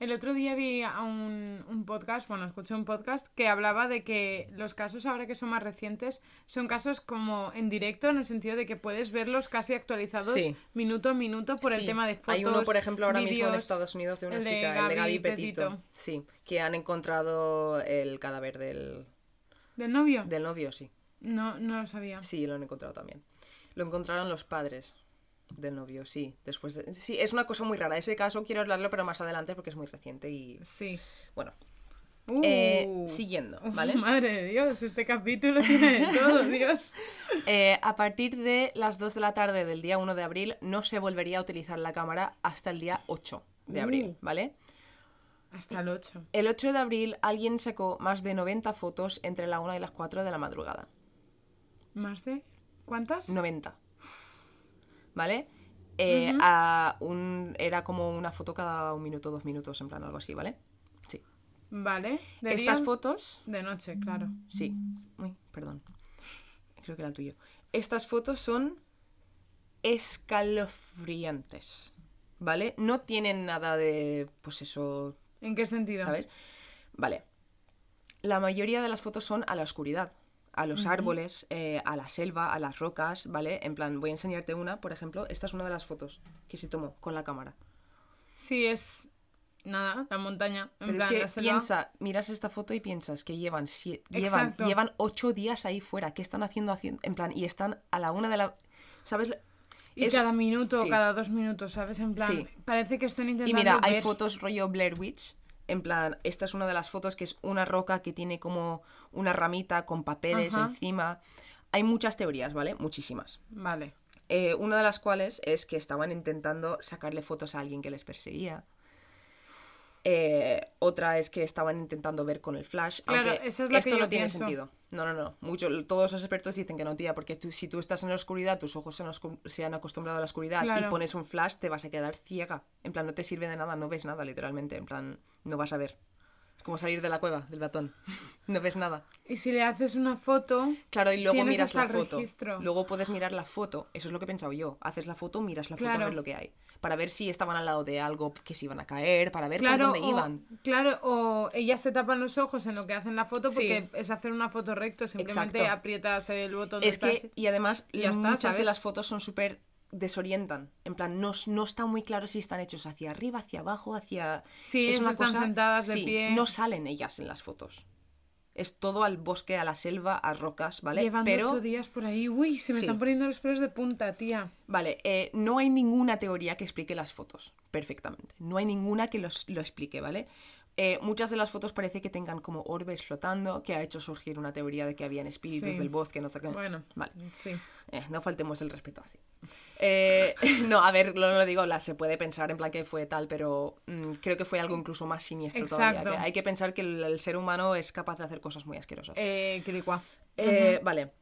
El otro día vi a un, un podcast, bueno, escuché un podcast que hablaba de que los casos ahora que son más recientes son casos como en directo, en el sentido de que puedes verlos casi actualizados Sí. minuto a minuto por el tema de fotos. Hay uno, por ejemplo, ahora mismo en Estados Unidos de una el de chica, el de Gaby Gaby Petito. Petito. Sí, que han encontrado el cadáver del, ¿Del novio? del novio, sí. No, no lo sabía. Sí, lo han encontrado también. Lo encontraron los padres del novio, sí. Después de- Sí, es una cosa muy rara. Ese caso quiero hablarlo, pero más adelante porque es muy reciente y... Sí. Bueno, Uh. eh, siguiendo, ¿vale? Madre de Dios, este capítulo tiene de todo, Dios. Eh, a partir de las 2 de la tarde del día 1 de abril no se volvería a utilizar la cámara hasta el día 8 de abril, Uh. ¿vale? Hasta el 8. El 8 de abril alguien sacó más de 90 fotos entre la 1 y las 4 de la madrugada. ¿Más de? ¿Cuántas? 90. ¿Vale? Eh, a un, era como una foto cada un minuto, dos minutos, en plan algo así, ¿vale? Sí. Vale. ¿De Estas día? fotos, De noche, claro. sí. Uy, perdón. Creo que era el tuyo. Estas fotos son escalofriantes, ¿vale? No tienen nada de, pues eso, ¿En qué sentido? ¿sabes? Vale. La mayoría de las fotos son a la oscuridad, a los árboles, eh, a la selva, a las rocas, ¿vale? En plan, voy a enseñarte una, por ejemplo. Esta es una de las fotos que se tomó con la cámara. Sí, es. Nada, la montaña. En Pero plan, es la que selva. piensa, miras esta foto y piensas que llevan, llevan, llevan ocho días ahí fuera. ¿Qué están haciendo, haciendo? En plan, y están a la una de la... ¿Sabes? Y Es- cada minuto, sí. cada dos minutos, ¿sabes? En plan, Sí. parece que están intentando. Y mira, hay fotos rollo Blair Witch. En plan, esta es una de las fotos que es una roca que tiene como una ramita con papeles Ajá. encima. Hay muchas teorías, ¿vale? Muchísimas. Vale. Eh, una de las cuales es que estaban intentando sacarle fotos a alguien que les perseguía. Eh, otra es que estaban intentando ver con el flash. Claro, aunque esa es la esto que no tiene pienso. sentido. No, no, no. Mucho, todos los expertos dicen que no, tía, porque tú- si tú estás en la oscuridad, tus ojos se han, oscu- se han acostumbrado a la oscuridad Claro. y pones un flash, te vas a quedar ciega. En plan, no te sirve de nada, no ves nada, literalmente. En plan, no vas a ver. Es como salir de la cueva, del batón. no ves nada. Y si le haces una foto. Claro, y luego miras la foto. registro. Luego puedes mirar la foto. Eso es lo que he pensado yo. Haces la foto, miras la foto a Claro. ver lo que hay. Para ver si estaban al lado de algo que se iban a caer, para ver Claro, por dónde o, iban. claro, o ellas se tapan los ojos en lo que hacen la foto Sí. porque es hacer una foto recto, simplemente Exacto. aprietas el botón Es de que, y además, y ya está, muchas de las fotos son súper desorientan. En plan, no, no está muy claro si están hechos hacia arriba, hacia abajo, hacia... Sí, ellas están sentadas de sí, pie. No salen ellas en las fotos. Es todo al bosque, a la selva, a rocas, ¿vale? Llevando Pero... ocho días por ahí. Uy, se me Sí. están poniendo los pelos de punta, tía. Vale, eh, no hay ninguna teoría que explique las fotos perfectamente. No hay ninguna que los- lo explique, ¿vale? Eh, muchas de las fotos parece que tengan como orbes flotando, que ha hecho surgir una teoría de que habían espíritus Sí. del bosque, no sé qué. Bueno, Vale. sí. Eh, no faltemos el respeto así. Eh, no, a ver, lo, lo digo, la, se puede pensar en plan que fue tal, pero mm, creo que fue algo incluso más siniestro todavía. Que hay que pensar que el, el ser humano es capaz de hacer cosas muy asquerosas. Eh, Quiricua. Eh, Vale.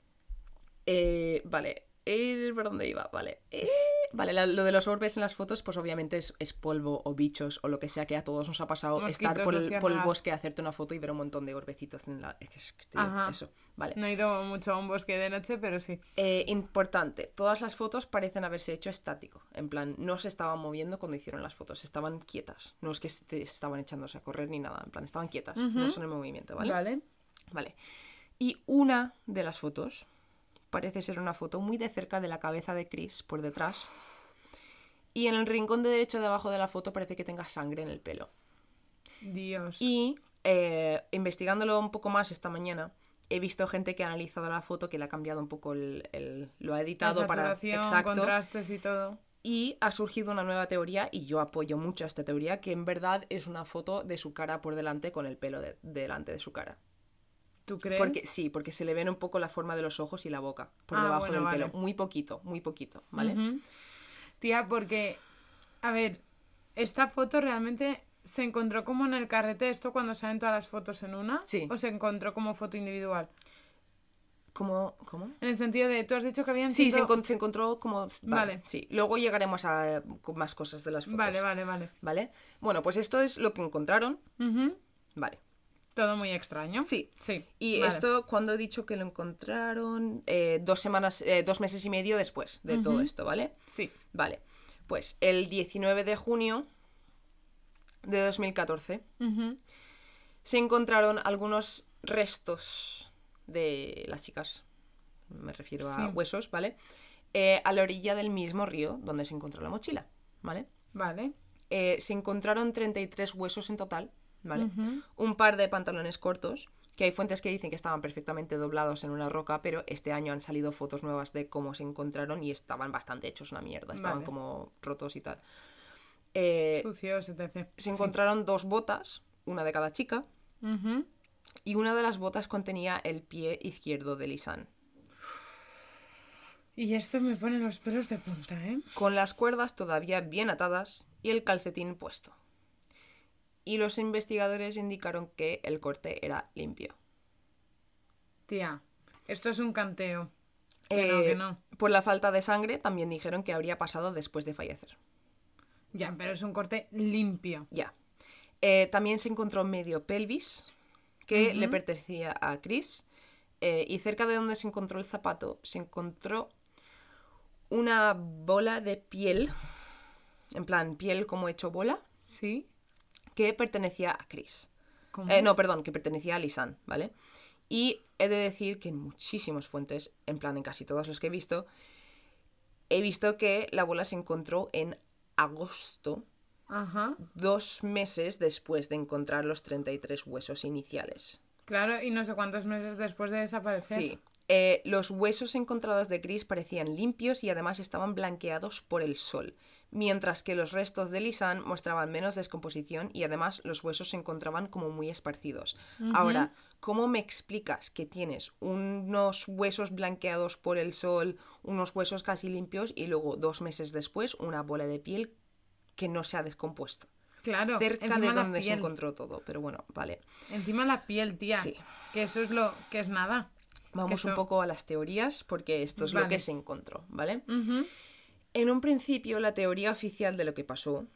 Eh, vale. Eh, ¿Por dónde iba? Vale. Eh, Vale, la- lo de los orbes en las fotos, pues obviamente es, es polvo o bichos o lo que sea que a todos nos ha pasado Mosquitos, estar por el, por el bosque, hacerte una foto y ver un montón de orbecitos en la... Es que, tío, eso. Vale. No he ido mucho a un bosque de noche, pero sí. Eh, importante, todas las fotos parecen haberse hecho estático. En plan, no se estaban moviendo cuando hicieron las fotos, estaban quietas. No es que se estaban echándose a correr ni nada, en plan, estaban quietas, no son en movimiento, ¿vale? Vale. Vale. Y una de las fotos parece ser una foto muy de cerca de la cabeza de Chris, por detrás. Y en el rincón de derecho de abajo de la foto parece que tenga sangre en el pelo. Dios. Y eh, investigándolo un poco más esta mañana, he visto gente que ha analizado la foto, que le ha cambiado un poco el... el- lo ha La editado para... saturación, Exacto. contrastes y todo. Y ha surgido una nueva teoría, y yo apoyo mucho a esta teoría, que en verdad es una foto de su cara por delante con el pelo de- delante de su cara. ¿Tú crees? Porque, sí, porque se le ven un poco la forma de los ojos y la boca por Ah, debajo bueno, del vale. pelo. Muy poquito, muy poquito, ¿vale? Tía, porque, a ver, esta foto realmente se encontró como en el carrete esto cuando salen todas las fotos en una. Sí. O se encontró como foto individual. ¿Cómo? ¿Cómo? En el sentido de, tú has dicho que habían Sí, se, encontró como... Vale, Vale. Sí, luego llegaremos a con más cosas de las fotos. Vale, vale, vale. ¿Vale? Bueno, pues esto es lo que encontraron. Vale. Todo muy extraño. Sí. Sí. Y vale. esto, cuando he dicho que lo encontraron, Eh, dos semanas, eh, dos meses y medio después de todo esto, ¿vale? Sí. Vale. Pues el 19 de junio de 2014 Ujú. se encontraron algunos restos de las chicas. Me refiero a huesos, ¿vale? Eh, a la orilla del mismo río donde se encontró la mochila, ¿vale? Vale. Eh, se encontraron 33 huesos en total, Un par de pantalones cortos, que hay fuentes que dicen que estaban perfectamente doblados en una roca, pero este año han salido fotos nuevas de cómo se encontraron y estaban bastante hechos una mierda, estaban Vale. como rotos y tal. Eh, Sucios, etc. se encontraron dos botas, una de cada chica, y una de las botas contenía el pie izquierdo de Lisan, Y esto me pone los pelos de punta, ¿eh? con las cuerdas todavía bien atadas y el calcetín puesto. Y los investigadores indicaron que el corte era limpio. Tía, esto es un canteo. Que no, Eh, que no. Por la falta de sangre también dijeron que habría pasado después de fallecer. Ya, pero es un corte limpio. Ya. Eh, también se encontró medio pelvis que le pertenecía a Chris. eh, y cerca de donde se encontró el zapato se encontró una bola de piel, en plan piel como hecho bola, ¿Sí? Que pertenecía a Chris. Eh, no, perdón, que pertenecía a Lisan, ¿vale? Y he de decir que en muchísimas fuentes, en plan en casi todos los que he visto, he visto que la bola se encontró en agosto, Ajá. dos meses después de encontrar los 33 huesos iniciales. Claro, y no sé cuántos meses después de desaparecer. Sí. Eh, los huesos encontrados de Chris parecían limpios y además estaban blanqueados por el sol, mientras que los restos de Lisan mostraban menos descomposición y además los huesos se encontraban como muy esparcidos. Ahora, ¿cómo me explicas que tienes unos huesos blanqueados por el sol, unos huesos casi limpios y luego dos meses después una bola de piel que no se ha descompuesto? Claro, Cerca de donde se encontró todo, pero bueno, vale. Encima la piel, tía. Sí. Que eso es lo que es nada. Vamos un poco a las teorías porque esto es lo que se encontró, ¿vale? Ujú. En un principio, la teoría oficial de lo que pasó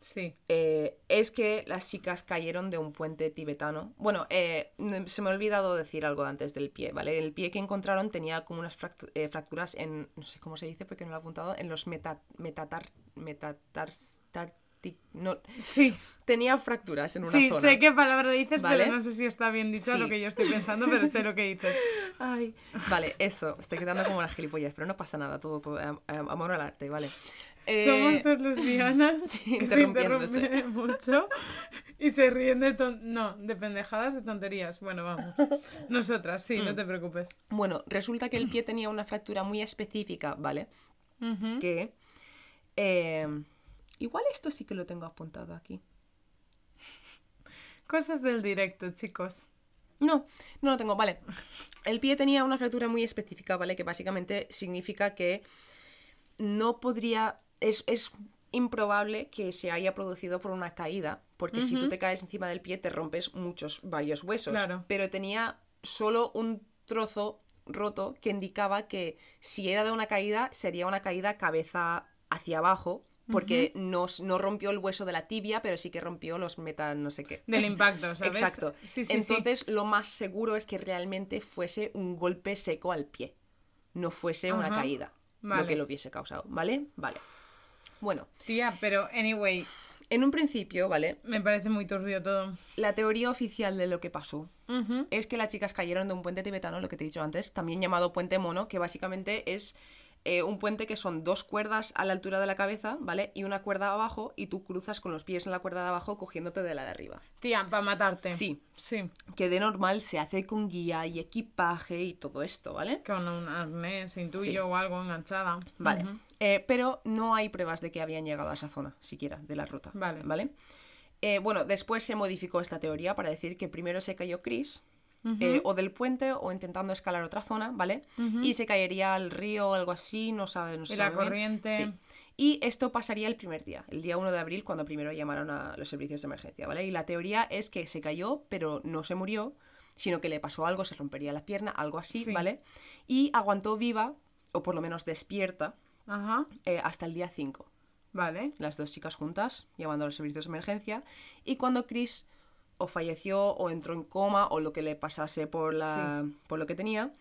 Sí. eh, es que las chicas cayeron de un puente tibetano. Bueno, eh, se me ha olvidado decir algo antes del pie, ¿vale? El pie que encontraron tenía como unas eh, fracturas en, no sé cómo se dice porque no lo he apuntado, en los meta, metatar, no, Sí. tenía fracturas en una Sí, zona. sé qué palabra dices, ¿Vale? pero no sé si está bien dicho Sí. lo que yo estoy pensando, pero sé lo que dices. Ay, vale, eso, estoy quedando como una gilipollas, pero no pasa nada, todo por amor al arte, vale. Eh, Somos dos lesbianas que se interrumpen mucho y se ríen de ton- no, de pendejadas, de tonterías. Bueno, vamos. Nosotras, sí, Mm. no te preocupes. Bueno, resulta que el pie tenía una fractura muy específica, ¿vale? Que... eh, igual esto sí que lo tengo apuntado aquí. Cosas del directo, chicos. No, no lo tengo, vale. El pie tenía una fractura muy específica, ¿vale? Que básicamente significa que no podría... Es, es improbable que se haya producido por una caída, porque si tú te caes encima del pie te rompes muchos, varios huesos. Claro. Pero tenía solo un trozo roto que indicaba que si era de una caída, sería una caída cabeza hacia abajo, porque no, no rompió el hueso de la tibia, pero sí que rompió los meta no sé qué. Del impacto, ¿sabes? Exacto. Sí, sí, sí. Entonces, lo más seguro es que realmente fuese un golpe seco al pie, no fuese una caída, Vale. lo que lo hubiese causado, ¿vale? Vale. Bueno, Tía, pero anyway, en un principio, ¿vale? me parece muy turbio todo. La teoría oficial de lo que pasó es que las chicas cayeron de un puente tibetano, lo que te he dicho antes, también llamado puente mono, que básicamente es eh, un puente que son dos cuerdas a la altura de la cabeza, ¿vale? Y una cuerda abajo, y tú cruzas con los pies en la cuerda de abajo cogiéndote de la de arriba. Tía, para matarte. Sí. Sí. Que de normal se hace con guía y equipaje y todo esto, ¿vale? Con un arnés, intuyo, Sí. o algo enganchada. Vale. Eh, pero no hay pruebas de que habían llegado a esa zona, siquiera, de la ruta. Vale. ¿Vale? Eh, bueno, después se modificó esta teoría para decir que primero se cayó Chris, eh, o del puente, o intentando escalar otra zona, ¿vale? Y se caería al río o algo así, no sabe, no Y la bien. corriente. Sí. Y esto pasaría el primer día, el día 1 de abril, cuando primero llamaron a los servicios de emergencia, ¿vale? Y la teoría es que se cayó, pero no se murió, sino que le pasó algo, se rompería la pierna, algo así, Sí. ¿vale? Y aguantó viva, o por lo menos despierta, Ajá. eh, hasta el día 5. Vale. Las dos chicas juntas, llamando a los servicios de emergencia. Y cuando Chris o falleció o entró en coma o lo que le pasase por, la, por lo que tenía,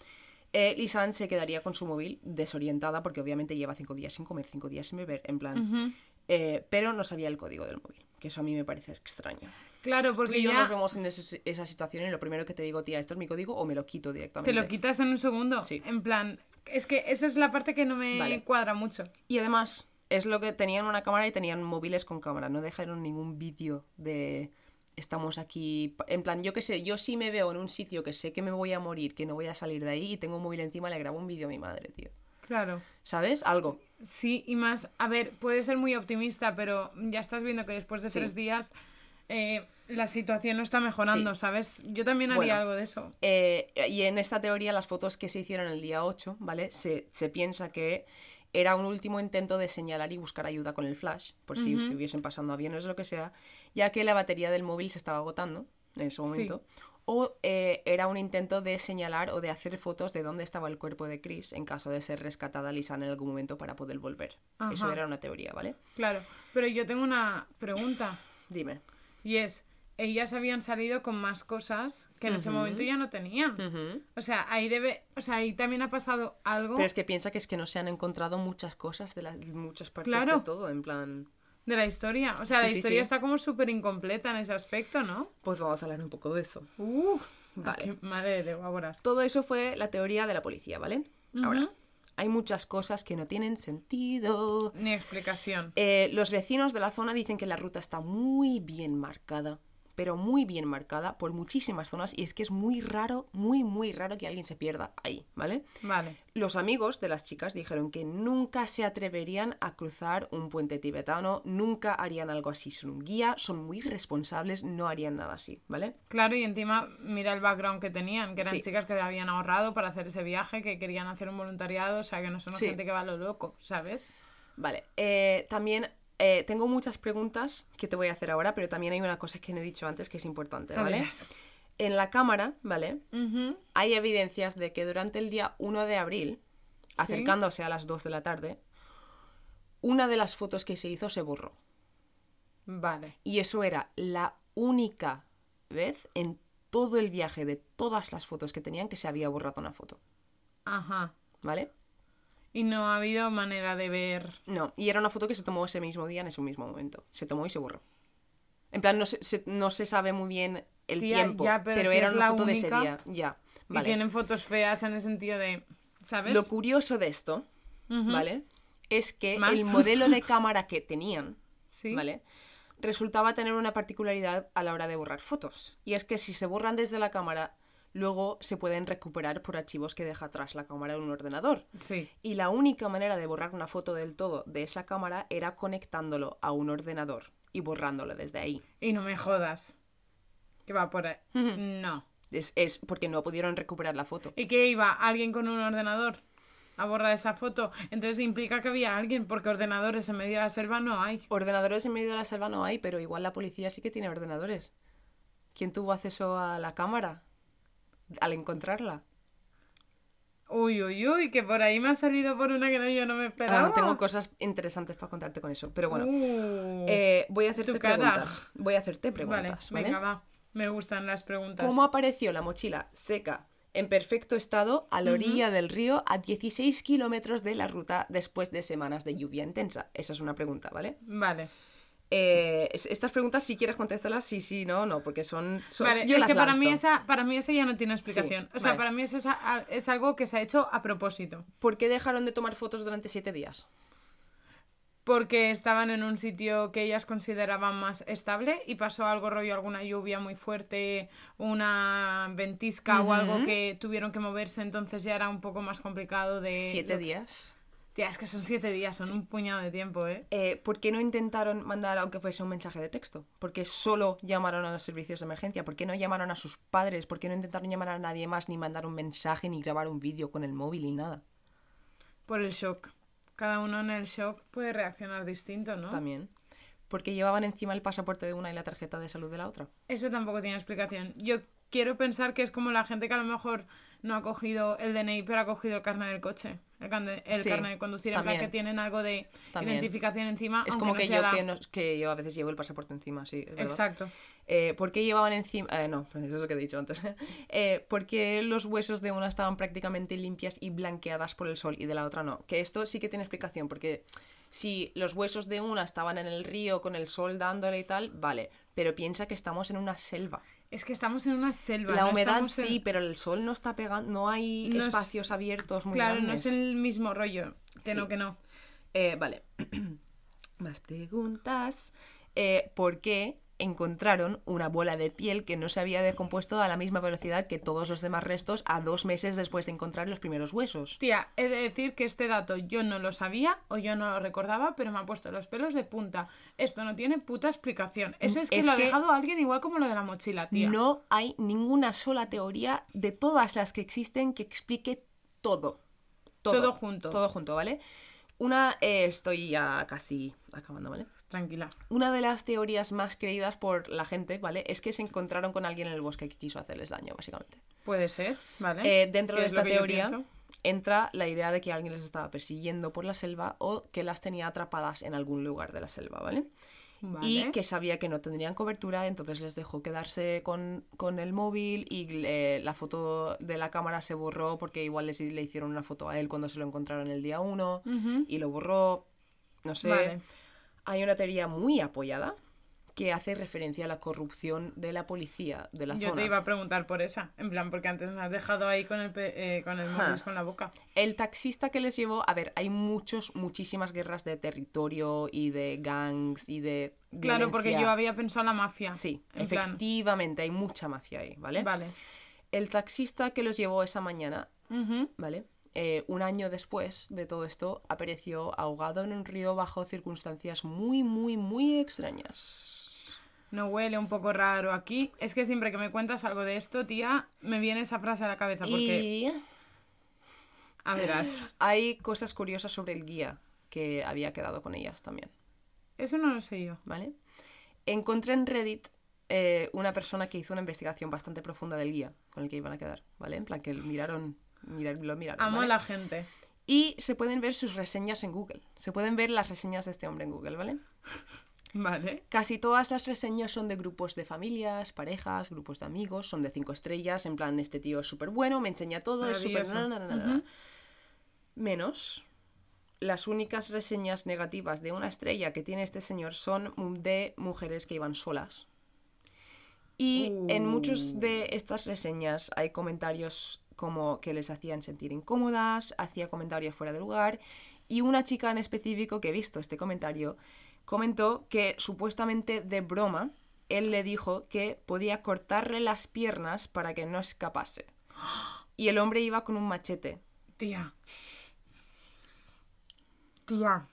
eh, se quedaría con su móvil desorientada porque obviamente lleva cinco días sin comer, cinco días sin beber, en plan... Eh, pero no sabía el código del móvil, que eso a mí me parece extraño. Claro, Tú porque y yo ya nos vemos en esa situación y lo primero que te digo, tía, esto es mi código o me lo quito te directamente. lo quitas en un segundo. Sí. En plan, es que esa es la parte que no me Vale. cuadra mucho. Y además, es lo que tenían una cámara y tenían móviles con cámara. No dejaron ningún vídeo de estamos aquí. En plan, yo qué sé, yo sí me veo en un sitio que sé que me voy a morir, que no voy a salir de ahí y tengo un móvil encima, le grabo un vídeo a mi madre, tío. Claro. ¿Sabes? Algo. Sí, y más, a ver, puede ser muy optimista, pero ya estás viendo que después de Sí. tres días eh, la situación no está mejorando, Sí. ¿sabes? Yo también haría Bueno. algo de eso. Eh, y en esta teoría, las fotos que se hicieron el día 8, ¿vale? Se, se piensa que era un último intento de señalar y buscar ayuda con el flash, por si estuviesen pasando aviones o lo que sea, ya que la batería del móvil se estaba agotando en ese momento. O eh, era un intento de señalar o de hacer fotos de dónde estaba el cuerpo de Chris en caso de ser rescatada Lisanne en algún momento para poder volver. Eso era una teoría, ¿vale? Claro, pero yo tengo una pregunta Dime. y es, ellas habían salido con más cosas que en ese momento ya no tenían. O sea, ahí debe, o sea, ahí también ha pasado algo Pero es que piensa que es que no se han encontrado muchas cosas de las muchas partes Claro. de todo, en plan... de la historia. O sea, Sí, la sí, historia sí. está como súper incompleta en ese aspecto, ¿no? Pues vamos a hablar un poco de eso. Uh, Vale. qué madre de guaboras. Todo eso fue la teoría de la policía, ¿vale? Ahora, hay muchas cosas que no tienen sentido. Ni explicación. Eh, los vecinos de la zona dicen que la ruta está muy bien marcada, pero muy bien marcada por muchísimas zonas y es que es muy raro, muy, muy raro que alguien se pierda ahí, ¿vale? Vale. Los amigos de las chicas dijeron que nunca se atreverían a cruzar un puente tibetano, nunca harían algo así sin un guía, son muy responsables, no harían nada así, ¿vale? Claro, y encima mira el background que tenían, que eran Sí. chicas que habían ahorrado para hacer ese viaje, que querían hacer un voluntariado, o sea, que no son Sí. gente que va a lo loco, ¿sabes? Vale, eh, también eh, tengo muchas preguntas que te voy a hacer ahora, pero también hay una cosa que no he dicho antes que es importante, ¿vale? En la cámara, ¿vale? Hay evidencias de que durante el día 1 de abril, acercándose a las 2 de la tarde, una de las fotos que se hizo se borró. Vale. Y eso era la única vez en todo el viaje de todas las fotos que tenían que se había borrado una foto, Ajá. ¿vale? Y no ha habido manera de ver. No, y era una foto que se tomó ese mismo día, en ese mismo momento. Se tomó y se borró. En plan, no se, se- no se sabe muy bien el Tía, tiempo, ya, pero pero, si era una la foto de ese día. Ya, Y tienen fotos feas en el sentido de. ¿Sabes? Lo curioso de esto. ¿vale? Es que Más. el modelo de cámara que tenían, Sí. ¿vale? Resultaba tener una particularidad a la hora de borrar fotos. Y es que si se borran desde la cámara, luego se pueden recuperar por archivos que deja atrás la cámara de un ordenador. Sí. Y la única manera de borrar una foto del todo de esa cámara era conectándolo a un ordenador y borrándolo desde ahí. Y no me jodas. Que va por ahí. No. Es, es porque no pudieron recuperar la foto. ¿Y qué iba? ¿Alguien con un ordenador? A borrar esa foto. Entonces implica que había alguien, porque ordenadores en medio de la selva no hay. Ordenadores en medio de la selva no hay, pero igual la policía sí que tiene ordenadores. ¿Quién tuvo acceso a la cámara al encontrarla? Uy, uy, uy, que por ahí me ha salido por una que no, yo no me esperaba. Ah, tengo cosas interesantes para contarte con eso. Pero bueno, Uh. eh, voy a hacerte preguntas. Voy a hacerte preguntas. ¿vale? venga, va. Me gustan las preguntas. ¿Cómo apareció la mochila seca, en perfecto estado, a la orilla del río a 16 kilómetros de la ruta después de semanas de lluvia intensa? Esa es una pregunta, ¿vale? Vale. Eh, es- estas preguntas, si quieres contestarlas, sí, sí, no, no, porque son. son- Vale, yo es que para mí, esa, para mí esa ya no tiene explicación. Sí, o sea, vale. para mí eso es, a- es algo que se ha hecho a propósito. ¿Por qué dejaron de tomar fotos durante siete días? Porque estaban en un sitio que ellas consideraban más estable y pasó algo rollo, alguna lluvia muy fuerte, una ventisca o algo que tuvieron que moverse, entonces ya era un poco más complicado de... ¿Siete días? Tía, es que son siete días, son un puñado de tiempo, ¿eh? Eh, ¿Por qué no intentaron mandar, aunque fuese un mensaje de texto? ¿Por qué solo llamaron a los servicios de emergencia? ¿Por qué no llamaron a sus padres? ¿Por qué no intentaron llamar a nadie más, ni mandar un mensaje, ni grabar un vídeo con el móvil, ni nada? Por el shock. Cada uno en el shock puede reaccionar distinto, ¿no? También. Porque llevaban encima el pasaporte de una y la tarjeta de salud de la otra. Eso tampoco tiene explicación. Yo quiero pensar que es como la gente que a lo mejor no ha cogido el DNI, pero ha cogido el carnet del coche. El, carne- el Sí, carnet de conducir, en plan también. que tienen algo de También. identificación encima. Es como no que yo, la- que, no- que yo a veces llevo el pasaporte encima, sí. es. Exacto. Eh, ¿Por qué llevaban encima.? eh, no, eso es lo que he dicho antes. eh, porque los huesos de una estaban prácticamente limpias y blanqueadas por el sol y de la otra no. Que esto sí que tiene explicación, porque si los huesos de una estaban en el río con el sol dándole y tal, vale. Pero piensa que estamos en una selva. Es que estamos en una selva. La no humedad en- sí, pero el sol no está pegando, no hay No es- espacios abiertos muy Claro, no grandes. es el mismo rollo. Que Sí. no, que no. Eh, vale. Más preguntas. Eh, ¿Por qué encontraron una bola de piel que no se había descompuesto a la misma velocidad que todos los demás restos a dos meses después de encontrar los primeros huesos? Tía, he de decir que este dato yo no lo sabía o yo no lo recordaba, pero me ha puesto los pelos de punta. Esto no tiene puta explicación. Eso es que Es lo ha dejado alguien igual como lo de la mochila, tía. No hay ninguna sola teoría de todas las que existen que explique todo. Todo junto. Todo junto, ¿vale? Una, eh, estoy ya casi acabando, ¿vale? Tranquila. Una de las teorías más creídas por la gente, ¿vale? Es que se encontraron con alguien en el bosque que quiso hacerles daño, básicamente. Puede ser, ¿vale? Eh, dentro ¿Qué de esta teoría entra la idea de que alguien les estaba persiguiendo por la selva o que las tenía atrapadas en algún lugar de la selva, ¿vale? Vale. Y que sabía que no tendrían cobertura, entonces les dejó quedarse con, con el móvil y eh, la foto de la cámara se borró porque igual les, le hicieron una foto a él cuando se lo encontraron el día 1 Ujú. y lo borró. No sé. Vale. Hay una teoría muy apoyada que hace referencia a la corrupción de la policía de la Yo zona. te iba a preguntar por esa, en plan, porque antes me has dejado ahí con el, eh, con el con la boca. El taxista que les llevó, a ver, hay muchos, muchísimas guerras de territorio y de gangs y de. Claro, porque yo había pensado la mafia. Sí, en plan. efectivamente, hay mucha mafia ahí, ¿vale? Vale. El taxista que los llevó esa mañana. ¿vale? Eh, un año después de todo esto, apareció ahogado en un río bajo circunstancias muy, muy, muy extrañas. No huele un poco raro aquí. Es que siempre que me cuentas algo de esto, tía, me viene esa frase a la cabeza. Porque, Y a verás, hay cosas curiosas sobre el guía que había quedado con ellas también. eso no lo sé yo. ¿vale? Encontré en Reddit eh, una persona que hizo una investigación bastante profunda del guía con el que iban a quedar, ¿vale? En plan que miraron, mirar- lo miraron, Amo a ¿vale? la gente. Y se pueden ver sus reseñas en Google. Se pueden ver las reseñas de este hombre en Google, ¿vale? Vale. Casi todas las reseñas son de grupos de familias, parejas, grupos de amigos, son de cinco estrellas, en plan, este tío es súper bueno, me enseña todo, es súper... Na. Menos las únicas reseñas negativas de una estrella que tiene este señor son de mujeres que iban solas. Y en muchas de estas reseñas hay comentarios como que les hacían sentir incómodas, hacía comentarios fuera de lugar, y una chica en específico que he visto este comentario comentó que supuestamente de broma él le dijo que podía cortarle las piernas para que no escapase. Y el hombre iba con un machete. Tía. Tía.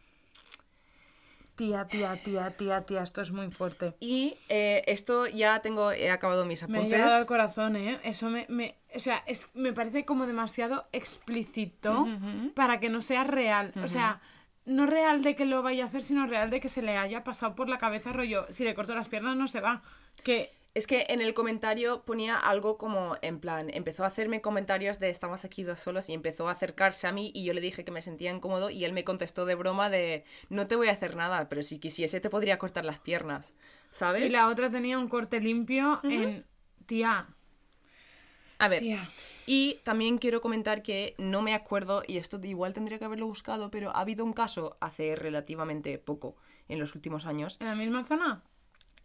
Tía, tía, tía, tía, tía, esto es muy fuerte. Y eh, esto ya tengo, he acabado mis Me ha apuntes. llegado al corazón, ¿eh? Eso me, me- o sea, es, me parece como demasiado explícito para que no sea real. O sea, no real de que lo vaya a hacer, sino real de que se le haya pasado por la cabeza rollo, si le corto las piernas no se va. Que Es que en el comentario ponía algo como en plan, empezó a hacerme comentarios de estamos aquí dos solos y empezó a acercarse a mí y yo le dije que me sentía incómodo y él me contestó de broma de no te voy a hacer nada, pero si quisiese te podría cortar las piernas, ¿sabes? Y la otra tenía un corte limpio en... Tía, A ver, tía. y también quiero comentar que no me acuerdo, y esto igual tendría que haberlo buscado, pero ha habido un caso hace relativamente poco, en los últimos años, ¿En la misma zona?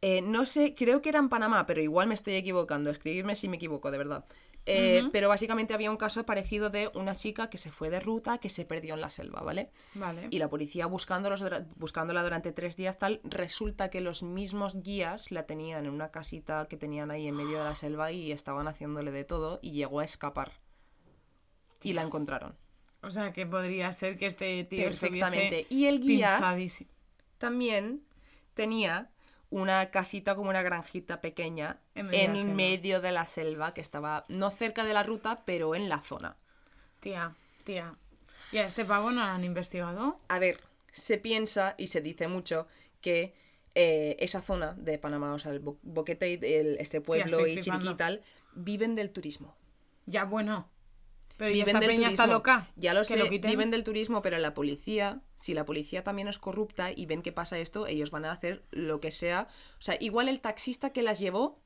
Eh, no sé, creo que era en Panamá, pero igual me estoy equivocando. Escribirme si me equivoco, de verdad. Eh, Pero básicamente había un caso parecido de una chica que se fue de ruta, que se perdió en la selva, ¿vale? Vale. Y la policía buscándolos buscándola durante tres días tal, resulta que los mismos guías la tenían en una casita que tenían ahí en medio de la selva y estaban haciéndole de todo y llegó a escapar. Y la encontraron. O sea, que podría ser que este tío Perfectamente. Y el guía pinzadísimo. también tenía una casita como una granjita pequeña En medio de la selva. medio de la selva que estaba no cerca de la ruta, pero en la zona. Tía, tía. ¿Y a este pavo no lo han investigado? A ver, se piensa y se dice mucho que eh, esa zona de Panamá, o sea, el Bo- Boquete, el- este pueblo y. Chiriquí y tal, viven del turismo. Ya, bueno. Pero ¿y viven esta del peña turismo. está loca. Ya lo Que sé, lo viven del turismo, pero la policía, si la policía también es corrupta y ven que pasa esto, ellos van a hacer lo que sea. O sea, igual el taxista que las llevó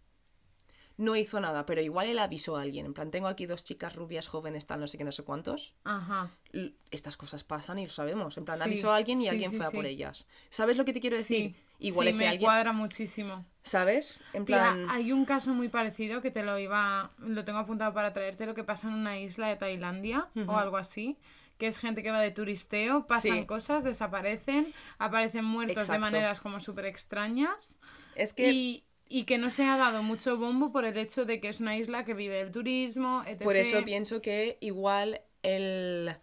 no hizo nada, pero igual él avisó a alguien. En plan, tengo aquí dos chicas rubias jóvenes, tal, no sé qué, no sé cuántos. Ajá. L- Estas cosas pasan y lo sabemos. En plan, Sí, avisó a alguien y sí, alguien sí, fue a por ellas. ¿Sabes lo que te quiero decir? Igual ese me alguien. cuadra muchísimo. ¿Sabes? En Tía, plan. hay un caso muy parecido que te lo iba. Lo tengo apuntado para traerte, lo que pasa en una isla de Tailandia o algo así. Que es gente que va de turisteo, pasan Sí. cosas, desaparecen, aparecen muertos de maneras como súper extrañas. Es que. Y, y que no se ha dado mucho bombo por el hecho de que es una isla que vive del turismo, etc. Por eso pienso que igual el,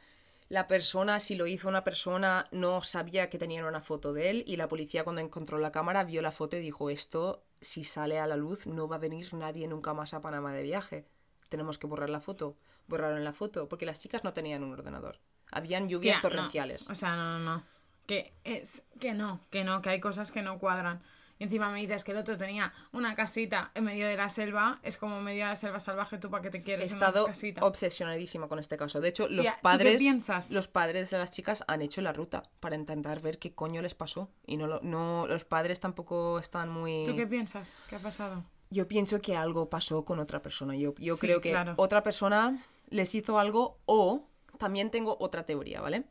la persona, si lo hizo una persona, no sabía que tenían una foto de él y la policía cuando encontró la cámara vio la foto y dijo esto, si sale a la luz, no va a venir nadie nunca más a Panamá de viaje. Tenemos que borrar la foto. Borraron la foto porque las chicas no tenían un ordenador. Habían lluvias Tía, no. torrenciales. O sea, no, no, no. Que es que no, que no, que hay cosas que no cuadran. Y encima me dices que el otro tenía una casita en medio de la selva. Es como en medio de la selva salvaje, tú para que te He quieres en estado casita. obsesionadísima con este caso. De hecho, los Tía, ¿tú qué padres, los padres de las chicas han hecho la ruta para intentar ver qué coño les pasó. Y no, no los padres tampoco están muy. ¿Tú qué piensas? ¿Qué ha pasado? Yo pienso que algo pasó con otra persona. Yo, yo Sí, creo que claro. otra persona les hizo algo o también tengo otra teoría, ¿vale?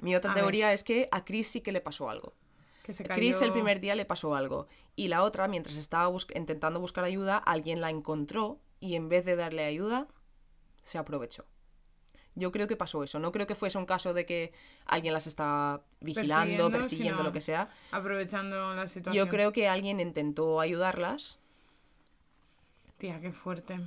Mi otra A ver. teoría es que a Chris sí que le pasó algo. Que se Chris el primer día le pasó algo. Y la otra, mientras estaba bus- intentando buscar ayuda, alguien la encontró y en vez de darle ayuda, se aprovechó. Yo creo que pasó eso. No creo que fuese un caso de que alguien las estaba vigilando, Persiguiendo, persiguiendo, lo que sea. Aprovechando la situación. Yo creo que alguien intentó ayudarlas. Tía, qué fuerte.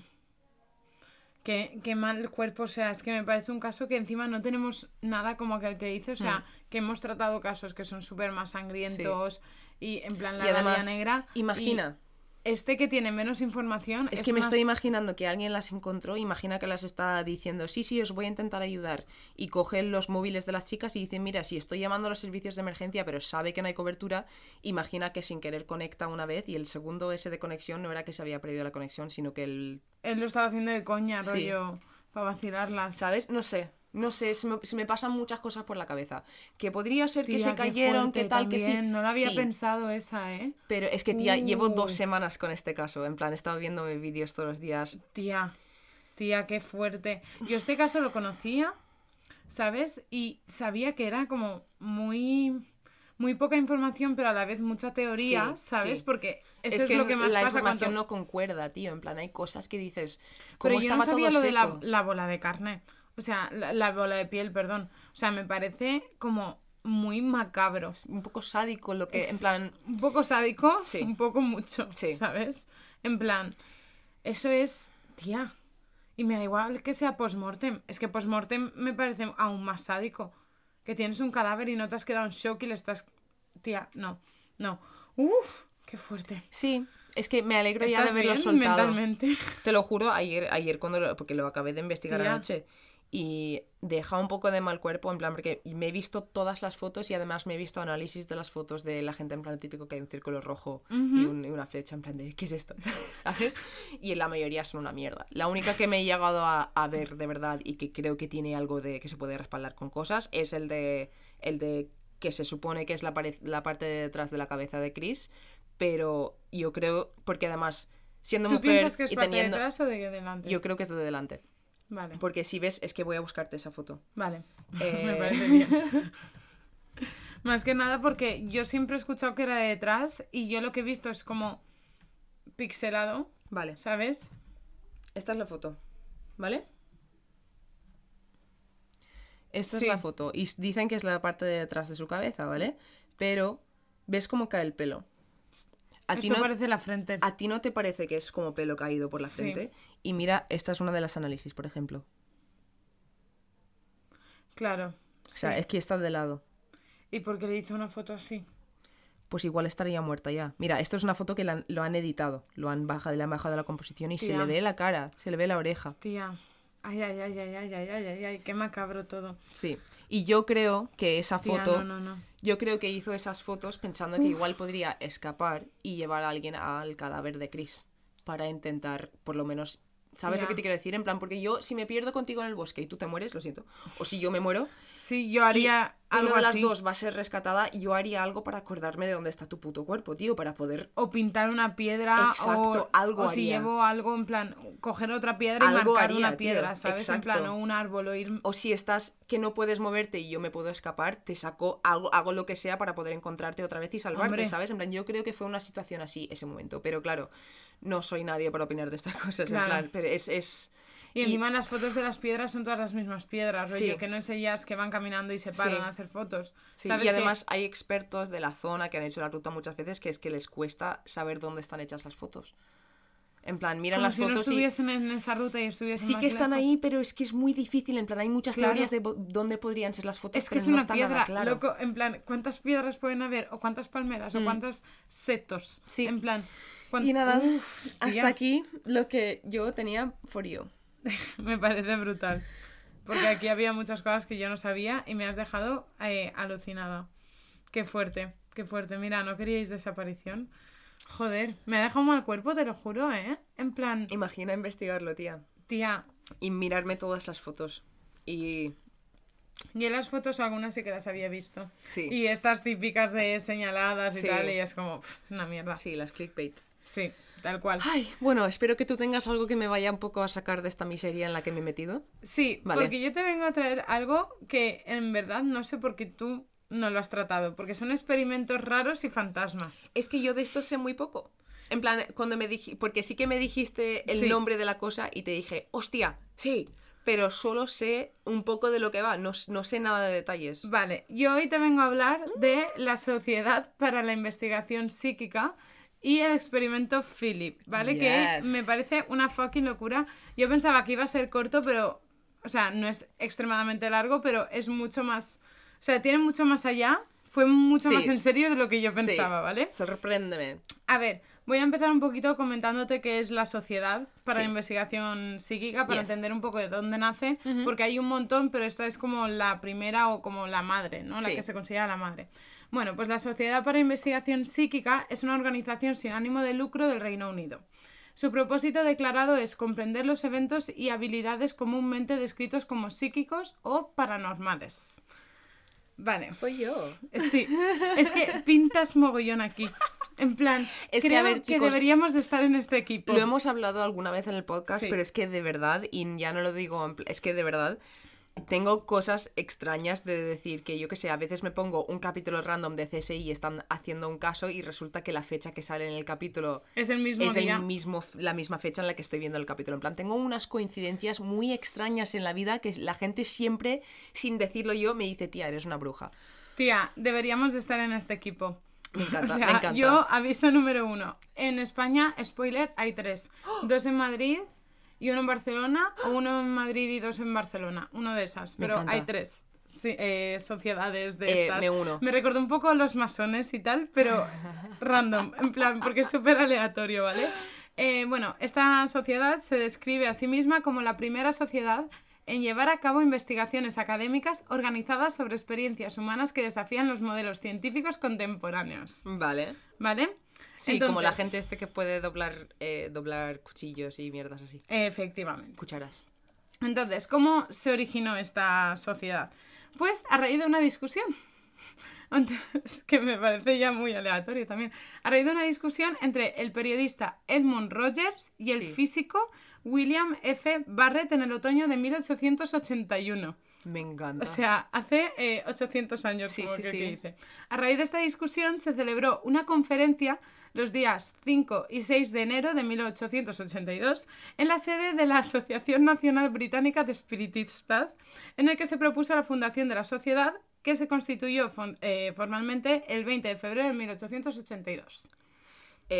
Qué, qué mal cuerpo, o sea, es que me parece un caso que encima no tenemos nada como aquel que dice, o sea, Mm. que hemos tratado casos que son súper más sangrientos y en plan la y además, negra. imagina. Este que tiene menos información. Es, que me estoy imaginando que alguien las encontró, imagina que las está diciendo, sí, sí, os voy a intentar ayudar. Y cogen los móviles de las chicas y dicen, mira, si estoy llamando a los servicios de emergencia, pero sabe que no hay cobertura, imagina que sin querer conecta una vez y el segundo ese de conexión no era que se había perdido la conexión, sino que el... Él lo estaba haciendo de coña, Sí. rollo, para vacilarlas. ¿Sabes? No sé. No sé, se me, se me pasan muchas cosas por la cabeza. Que podría ser que se cayeron, que tal, que sí. No lo había Sí, pensado esa, ¿eh? Pero es que, tía, llevo dos Uh. semanas con este caso. En plan, he estado viendo vídeos todos los días. Tía, tía, qué fuerte. Yo este caso lo conocía, ¿sabes? Y sabía que era como muy muy poca información, pero a la vez mucha teoría, Sí, ¿sabes? sí. Porque eso es, es que lo que más la pasa información cuando... no concuerda, tío. En plan, hay cosas que dices. Pero ¿Cómo yo no sabía lo de la bola de carne. O sea, la, la bola de piel, perdón. O sea, me parece como muy macabro. Un poco sádico lo que, Es en plan. Un poco sádico, Sí. un poco mucho, Sí. ¿sabes? En plan, eso es, tía. Y me da igual que sea post-mortem. Es que post-mortem me parece aún más sádico. Que tienes un cadáver y no te has quedado en shock y le estás... Tía, no, no. Uf, qué fuerte. Sí, es que me alegro ya de ¿Estás haberlo bien soltado. mentalmente? Te lo juro, ayer, ayer cuando lo, porque lo acabé de investigar Tía. anoche. Y deja un poco de mal cuerpo, en plan, porque me he visto todas las fotos y además me he visto análisis de las fotos de la gente, en plan, típico que hay un círculo rojo y, un- y una flecha, en plan de, ¿qué es esto? ¿Sabes? Y la mayoría son una mierda. La única que me he llegado a, a ver de verdad y que creo que tiene algo de que se puede respaldar con cosas es el de, el de que se supone que es la, la parte de detrás de la cabeza de Chris, pero yo creo, porque además, siendo ¿Tú mujer piensas que es y de atrás o de delante? Yo creo que es de delante. Vale, Porque si ves, es que voy a buscarte esa foto. vale. Eh, Me parece bien. Más que nada porque yo siempre he escuchado que era de detrás y yo lo que he visto es como pixelado, Vale, ¿sabes? esta es la foto. ¿Vale? Esta Sí. es la foto. Y dicen que es la parte de detrás de su cabeza, ¿vale? Pero, ¿ves cómo cae el pelo? A ti, no, parece la frente. ¿A ti no te parece que es como pelo caído por la Sí. frente? Y mira, esta es una de las análisis, por ejemplo. Claro. O sea, sí. es que está de lado. ¿Y por qué le hizo una foto así? Pues igual estaría muerta ya. Mira, esto es una foto que la lo han editado. Lo han bajado, le han bajado la composición y se le ve la cara, se le ve la oreja. Tía. Ay, ay, ay, ay, ay, ay, ay, ay, ay, qué macabro todo. Sí. Y yo creo que esa Tía, foto. no, no, no. Yo creo que hizo esas fotos pensando que igual podría escapar y llevar a alguien al cadáver de Chris. Para intentar, por lo menos. ¿Sabes lo que te quiero decir? En plan, porque yo, si me pierdo contigo en el bosque y tú te mueres, lo siento. O si yo me muero, Sí, yo haría y algo una de las dos va a ser rescatada, yo haría algo para acordarme de dónde está tu puto cuerpo, tío, para poder O pintar una piedra Exacto, o, algo o si llevo algo en plan, coger otra piedra y marcar haría, una tío, piedra, ¿sabes? En plan, o un árbol o ir... O si estás que no puedes moverte y yo me puedo escapar, te saco, hago, hago lo que sea para poder encontrarte otra vez y salvarte, Hombre. ¿sabes? En plan, yo creo que fue una situación así ese momento. Pero claro, no soy nadie para opinar de estas cosas. Claro. En plan, pero es. es... Y encima las fotos de las piedras son todas las mismas piedras, Sí. rollo, que no es ellas que van caminando y se paran Sí. a hacer fotos. Sí, ¿Sabes y que- además hay expertos de la zona que han hecho la ruta muchas veces que es que les cuesta saber dónde están hechas las fotos. En plan, miran como las si no fotos y estuviesen en esa ruta y estuviesen sí que están lejos. ahí, pero es que es muy difícil. En plan, hay muchas Claro. teorías de dónde podrían ser las fotos. Es que pero es no una piedra, claro. loco, en plan, ¿cuántas piedras pueden haber? ¿O cuántas palmeras? ¿O Mm. cuántos setos? Sí. En plan... cuán- Y nada, Uf, hasta tía, aquí lo que yo tenía for you. Me parece brutal. Porque aquí había muchas cosas que yo no sabía y me has dejado eh, alucinada. Qué fuerte, qué fuerte. Mira, ¿no queríais desaparición? Joder, me ha dejado mal cuerpo, te lo juro, ¿eh? En plan, Imagina investigarlo, tía. tía, Y mirarme todas las fotos. Y. yo las fotos algunas sí que las había visto. Sí. Y estas típicas de señaladas y Sí. tal, y es como, una mierda. Sí, las clickbait. Sí, tal cual. Ay, bueno, espero que tú tengas algo que me vaya un poco a sacar de esta miseria en la que me he metido. Sí, Vale. porque yo te vengo a traer algo que en verdad no sé por qué tú no lo has tratado, porque son experimentos raros y fantasmas. Es que yo de esto sé muy poco. En plan, cuando me dijiste. Porque sí que me dijiste el Sí. nombre de la cosa y te dije, hostia, sí. Pero solo sé un poco de lo que va, no, no sé nada de detalles. Vale, yo hoy te vengo a hablar de la Sociedad para la Investigación Psíquica y el experimento Philip, ¿vale? Que Yes. me parece una fucking locura. Yo pensaba que iba a ser corto, pero, o sea, no es extremadamente largo, pero es mucho más, o sea, tiene mucho más allá. Fue mucho Sí. más en serio de lo que yo pensaba, Sí. ¿vale? Sorpréndeme. A ver, voy a empezar un poquito comentándote qué es la Sociedad para Sí. la Investigación Psíquica, para Yes. entender un poco de dónde nace, porque hay un montón, pero esta es como la primera o como la madre, ¿no? La que se considera la madre. Bueno, pues la Sociedad para Investigación Psíquica es una organización sin ánimo de lucro del Reino Unido. Su propósito declarado es comprender los eventos y habilidades comúnmente descritos como psíquicos o paranormales. Vale. Soy yo. Sí, es que pintas mogollón aquí. En plan, Es que, a ver, que deberíamos de estar en este equipo. Lo hemos hablado alguna vez en el podcast, Sí. pero es que de verdad, y ya no lo digo, es que de verdad tengo cosas extrañas de decir que yo que sé, a veces me pongo un capítulo random de CSI y están haciendo un caso y resulta que la fecha que sale en el capítulo Es el mismo es día. el mismo, la misma fecha en la que estoy viendo el capítulo. En plan, tengo unas coincidencias muy extrañas en la vida que la gente siempre, sin decirlo yo, me dice, tía, eres una bruja. Tía, deberíamos de estar en este equipo. Me encanta, o sea, me encanta. yo aviso número uno. En España, spoiler, hay tres. Dos en Madrid y uno en Barcelona, o uno en Madrid y dos en Barcelona. Uno de esas, pero hay tres. Sí, eh, sociedades de Eh, estas. me uno. Me recordó un poco a los masones y tal, pero random, en plan, porque es súper aleatorio, ¿vale? Eh, bueno, esta sociedad se describe a sí misma como la primera sociedad en llevar a cabo investigaciones académicas organizadas sobre experiencias humanas que desafían los modelos científicos contemporáneos. Vale. ¿Vale? Sí, como la gente este que puede doblar, eh, doblar cuchillos y mierdas así. Efectivamente. Cucharas. Entonces, ¿cómo se originó esta sociedad? Pues a raíz de una discusión. Antes, que me parece ya muy aleatorio también. A raíz de una discusión entre el periodista Edmund Rogers y el Sí. físico William F. Barrett en el otoño de 1881. Me encanta. O sea, hace eh, 800 años, Sí, como sí, que, sí. que dice. A raíz de esta discusión se celebró una conferencia los días 5 y 6 de enero de 1882 en la sede de la Asociación Nacional Británica de Espiritistas, en el que se propuso la fundación de la sociedad que se constituyó eh, formalmente el 20 de febrero de 1882.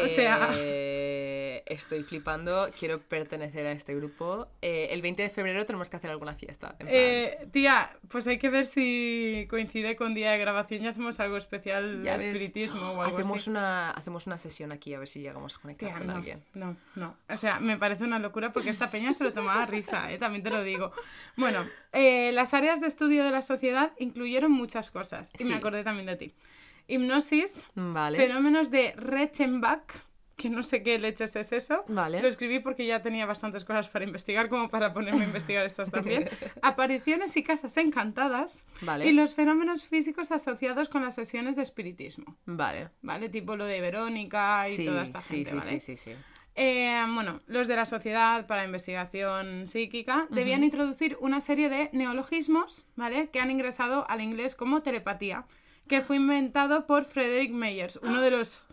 O sea- Eh, estoy flipando, quiero pertenecer a este grupo. Eh, el 20 de febrero tenemos que hacer alguna fiesta. en plan- Eh, tía, pues hay que ver si coincide con día de grabación y hacemos algo especial de espiritismo o algo hacemos así. una, hacemos una sesión aquí a ver si llegamos a conectar Tía, con no, alguien. no, no. O sea, me parece una locura porque esta peña se lo tomaba a risa, ¿eh? también te lo digo. Bueno, las áreas de estudio de la sociedad incluyeron muchas cosas. Y Sí. me acordé también de ti. Hipnosis, Vale. fenómenos de Reichenbach, que no sé qué leches es eso. Vale. Lo escribí porque ya tenía bastantes cosas para investigar, como para ponerme a investigar estas también. Apariciones y casas encantadas. Vale. Y los fenómenos físicos asociados con las sesiones de espiritismo. Vale. ¿Vale? Tipo lo de Verónica y sí, toda esta gente, sí, ¿vale? sí, sí, sí. Eh, bueno, los de la Sociedad para Investigación Psíquica debían introducir una serie de neologismos, ¿vale? Que han ingresado al inglés como telepatía, que fue inventado por Frederick Meyers, uno de los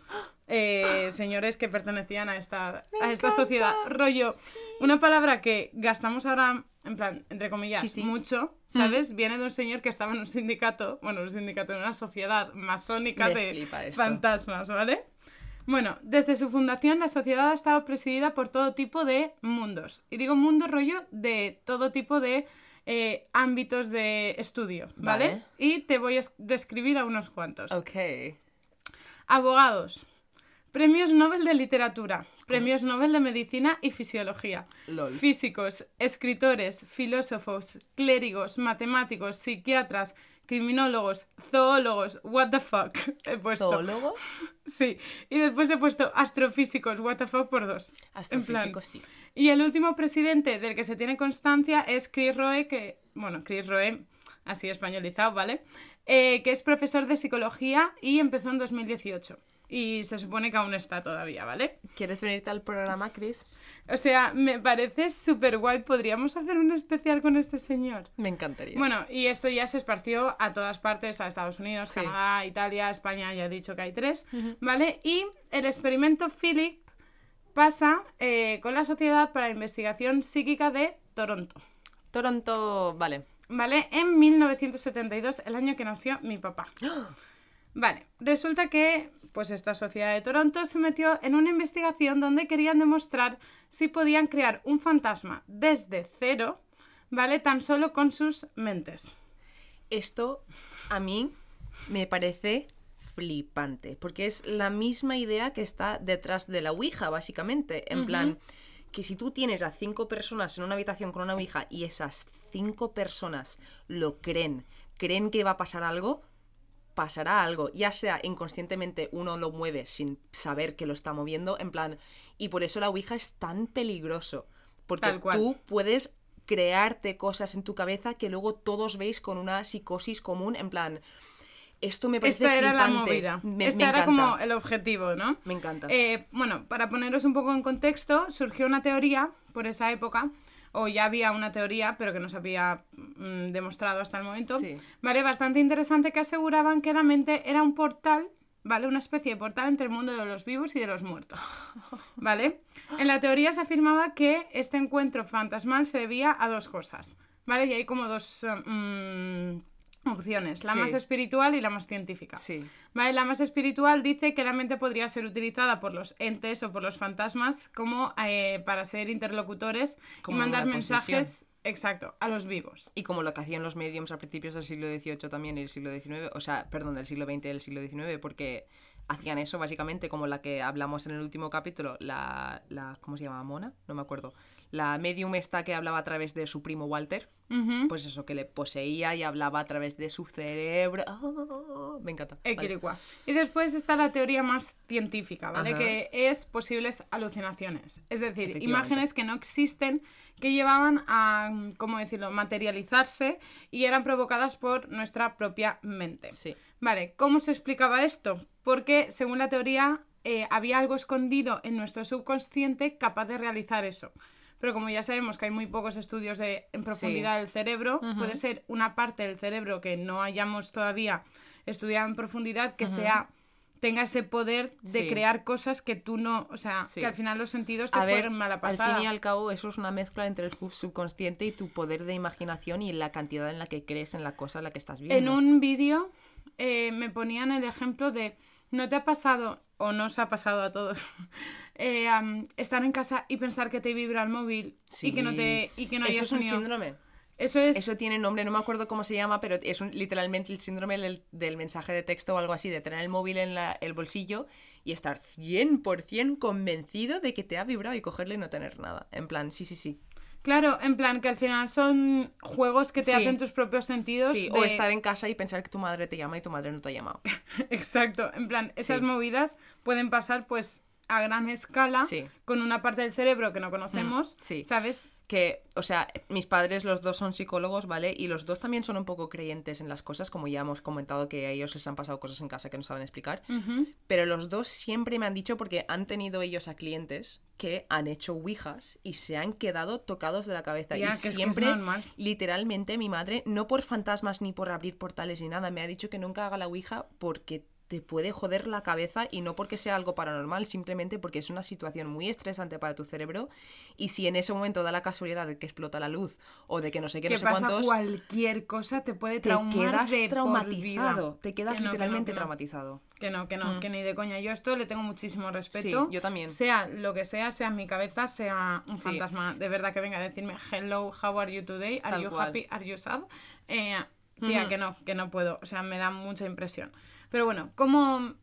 eh, señores que pertenecían a esta, a esta sociedad. Rollo, una palabra que gastamos ahora, en plan, entre comillas, Sí, sí. mucho, ¿sabes? Viene de un señor que estaba en un sindicato, bueno, un sindicato, en una sociedad masónica Me de fantasmas, ¿vale? Bueno, desde su fundación la sociedad ha estado presidida por todo tipo de mundos. Y digo mundo rollo de todo tipo de eh, ámbitos de estudio, ¿vale? Vale. Y te voy a es- describir a unos cuantos. Ok. Abogados, premios Nobel de Literatura, premios Nobel de Medicina y Fisiología, Lol. físicos, escritores, filósofos, clérigos, matemáticos, psiquiatras, criminólogos, zoólogos, what the fuck he puesto. ¿Zoólogo? Sí, y después he puesto astrofísicos, what the fuck por dos. En plan, Astrofísico, sí. Y el último presidente del que se tiene constancia es Chris Roe, que, bueno, Chris Roe, así españolizado, ¿vale? Eh, que es profesor de psicología y empezó en 2018. Y se supone que aún está todavía, ¿vale? ¿Quieres venirte al programa, Chris? O sea, me parece súper guay. Podríamos hacer un especial con este señor. Me encantaría. Bueno, y esto ya se esparció a todas partes, a Estados Unidos, Sí. Canadá, Italia, España, ya he dicho que hay tres, ¿vale? Y el experimento Philip pasa eh, con la Sociedad para Investigación Psíquica de Toronto, Toronto, vale. ¿vale? En 1972, el año que nació mi papá. Vale, resulta que pues esta sociedad de Toronto se metió en una investigación donde querían demostrar si podían crear un fantasma desde cero, ¿vale? Tan solo con sus mentes. Esto a mí me parece flipante, porque es la misma idea que está detrás de la Ouija, básicamente. En plan, que si tú tienes a cinco personas en una habitación con una Ouija y esas cinco personas lo creen, creen que va a pasar algo, pasará algo, ya sea inconscientemente uno lo mueve sin saber que lo está moviendo, en plan, y por eso la Ouija es tan peligroso, porque tú puedes crearte cosas en tu cabeza que luego todos veis con una psicosis común, en plan, esto me parece Esta era la flipante. movida. Me, Esta me era como el objetivo, ¿no? Me encanta. Eh, bueno, para poneros un poco en contexto, surgió una teoría por esa época, o ya había una teoría, pero que no se había mm, demostrado hasta el momento, Sí. ¿vale? Bastante interesante que aseguraban que la mente era un portal, ¿vale? Una especie de portal entre el mundo de los vivos y de los muertos, ¿vale? En la teoría se afirmaba que este encuentro fantasmal se debía a dos cosas, ¿vale? Y hay como dos mm, opciones, la Sí. más espiritual y la más científica. Sí. Vale, la más espiritual dice que la mente podría ser utilizada por los entes o por los fantasmas como eh, para ser interlocutores Como y mandar mensajes, exacto, a los vivos. Y como lo que hacían los mediums a principios del siglo XVIII también y el siglo XIX, o sea, perdón, del siglo XX y del siglo XIX, porque hacían eso básicamente como la que hablamos en el último capítulo, la, la ¿cómo se llama? Mona, no me acuerdo. La medium esta que hablaba a través de su primo Walter, pues eso, que le poseía y hablaba a través de su cerebro. Ah, me encanta. Vale. Y después está la teoría más científica, ¿vale? Ajá. Que es posibles alucinaciones. Es decir, imágenes que no existen, que llevaban a, ¿cómo decirlo?, materializarse y eran provocadas por nuestra propia mente. Sí. Vale, ¿cómo se explicaba esto? Porque, según la teoría, eh, había algo escondido en nuestro subconsciente capaz de realizar eso. Pero como ya sabemos que hay muy pocos estudios de, en profundidad del cerebro, puede ser una parte del cerebro que no hayamos todavía estudiado en profundidad que sea tenga ese poder de Sí. crear cosas que tú no, o sea, Sí. que al final los sentidos te jueguen mala al pasada. fin y al cabo, eso es una mezcla entre el sub- subconsciente y tu poder de imaginación y la cantidad en la que crees en la cosa en la que estás viendo. En un vídeo eh, me ponían el ejemplo de, ¿no te ha pasado, o no os ha pasado a todos, eh, estar en casa y pensar que te vibra el móvil y que no te y que no haya Eso es un síndrome. Eso es... Eso tiene nombre, no me acuerdo cómo se llama, pero es un- literalmente el síndrome del, del mensaje de texto o algo así, de tener el móvil en la- el bolsillo y estar 100% convencido de que te ha vibrado y cogerle y no tener nada. En plan, sí, sí, sí. Claro, en plan que al final son juegos que te Sí. hacen tus propios sentidos. Sí, de- O estar en casa y pensar que tu madre te llama y tu madre no te ha llamado. Exacto, en plan, esas Sí. movidas pueden pasar pues a gran escala Sí. con una parte del cerebro que no conocemos, sí. ¿sabes? Que, o sea, mis padres los dos son psicólogos, ¿vale? Y los dos también son un poco creyentes en las cosas, como ya hemos comentado que a ellos les han pasado cosas en casa que no saben explicar. Pero los dos siempre me han dicho, porque han tenido ellos a clientes que han hecho ouijas y se han quedado tocados de la cabeza. Y que es que es siempre, literalmente, mi madre, no por fantasmas ni por abrir portales ni nada, me ha dicho que nunca haga la ouija porque te puede joder la cabeza y no porque sea algo paranormal, simplemente porque es una situación muy estresante para tu cerebro y si en ese momento da la casualidad de que explota la luz o de que no sé qué, que no sé pasa cuántos, cualquier cosa te puede te traumar quedas de por traumatizado, vida. te quedas Que no, que no, literalmente que no. traumatizado. Que no, que no, que ni de coña. Yo esto le tengo muchísimo respeto. Sí, yo también. Sea lo que sea, sea en mi cabeza, sea un Sí. fantasma. De verdad que venga a decirme, hello, how are you today? Are Tal you cual. happy? Are you sad? Eh, tía, Ujú. que no, que no puedo. O sea, me da mucha impresión. Pero bueno, como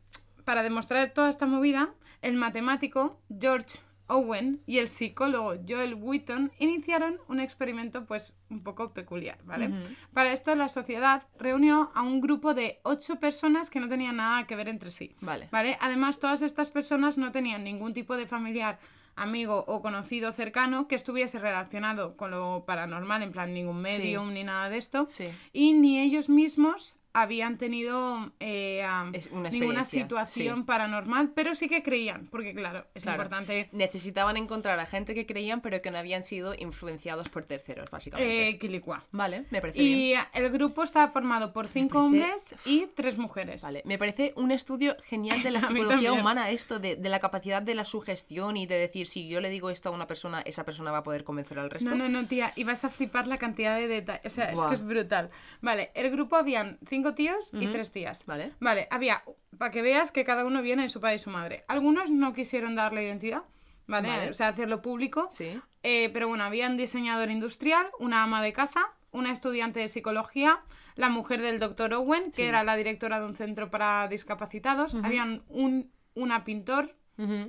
para demostrar toda esta movida, el matemático George Owen y el psicólogo Joel Wheaton iniciaron un experimento pues un poco peculiar, ¿vale? Para esto la sociedad reunió a un grupo de ocho personas que no tenían nada que ver entre sí. Vale. ¿Vale? Además, todas estas personas no tenían ningún tipo de familiar, amigo o conocido cercano que estuviese relacionado con lo paranormal, en plan ningún medium ni nada de esto. Sí. Y ni ellos mismos habían tenido eh, una ninguna situación sí. paranormal, pero sí que creían, porque claro, es Claro. importante Necesitaban encontrar a gente que creían pero que no habían sido influenciados por terceros, básicamente. eh, quilicua. Vale, me parece bien. Y el grupo está formado por cinco parece- hombres y tres mujeres. Vale, me parece un estudio genial de la psicología humana esto, de, de la capacidad de la sugestión y de decir, si yo le digo esto a una persona, esa persona va a poder convencer al resto. No, no, no, tía, y vas a flipar la cantidad de detalles. O sea, es que es brutal. Vale, el grupo habían cinco tíos y Ujú. tres tías. Vale. Vale, había, para que veas que cada uno viene de su padre y su madre. Algunos no quisieron dar la identidad, ¿vale? Vale. O sea, hacerlo público. Sí. Eh, pero bueno, había un diseñador industrial, una ama de casa, una estudiante de psicología, la mujer del doctor Owen, que Sí. era la directora de un centro para discapacitados, habían un, una pintor,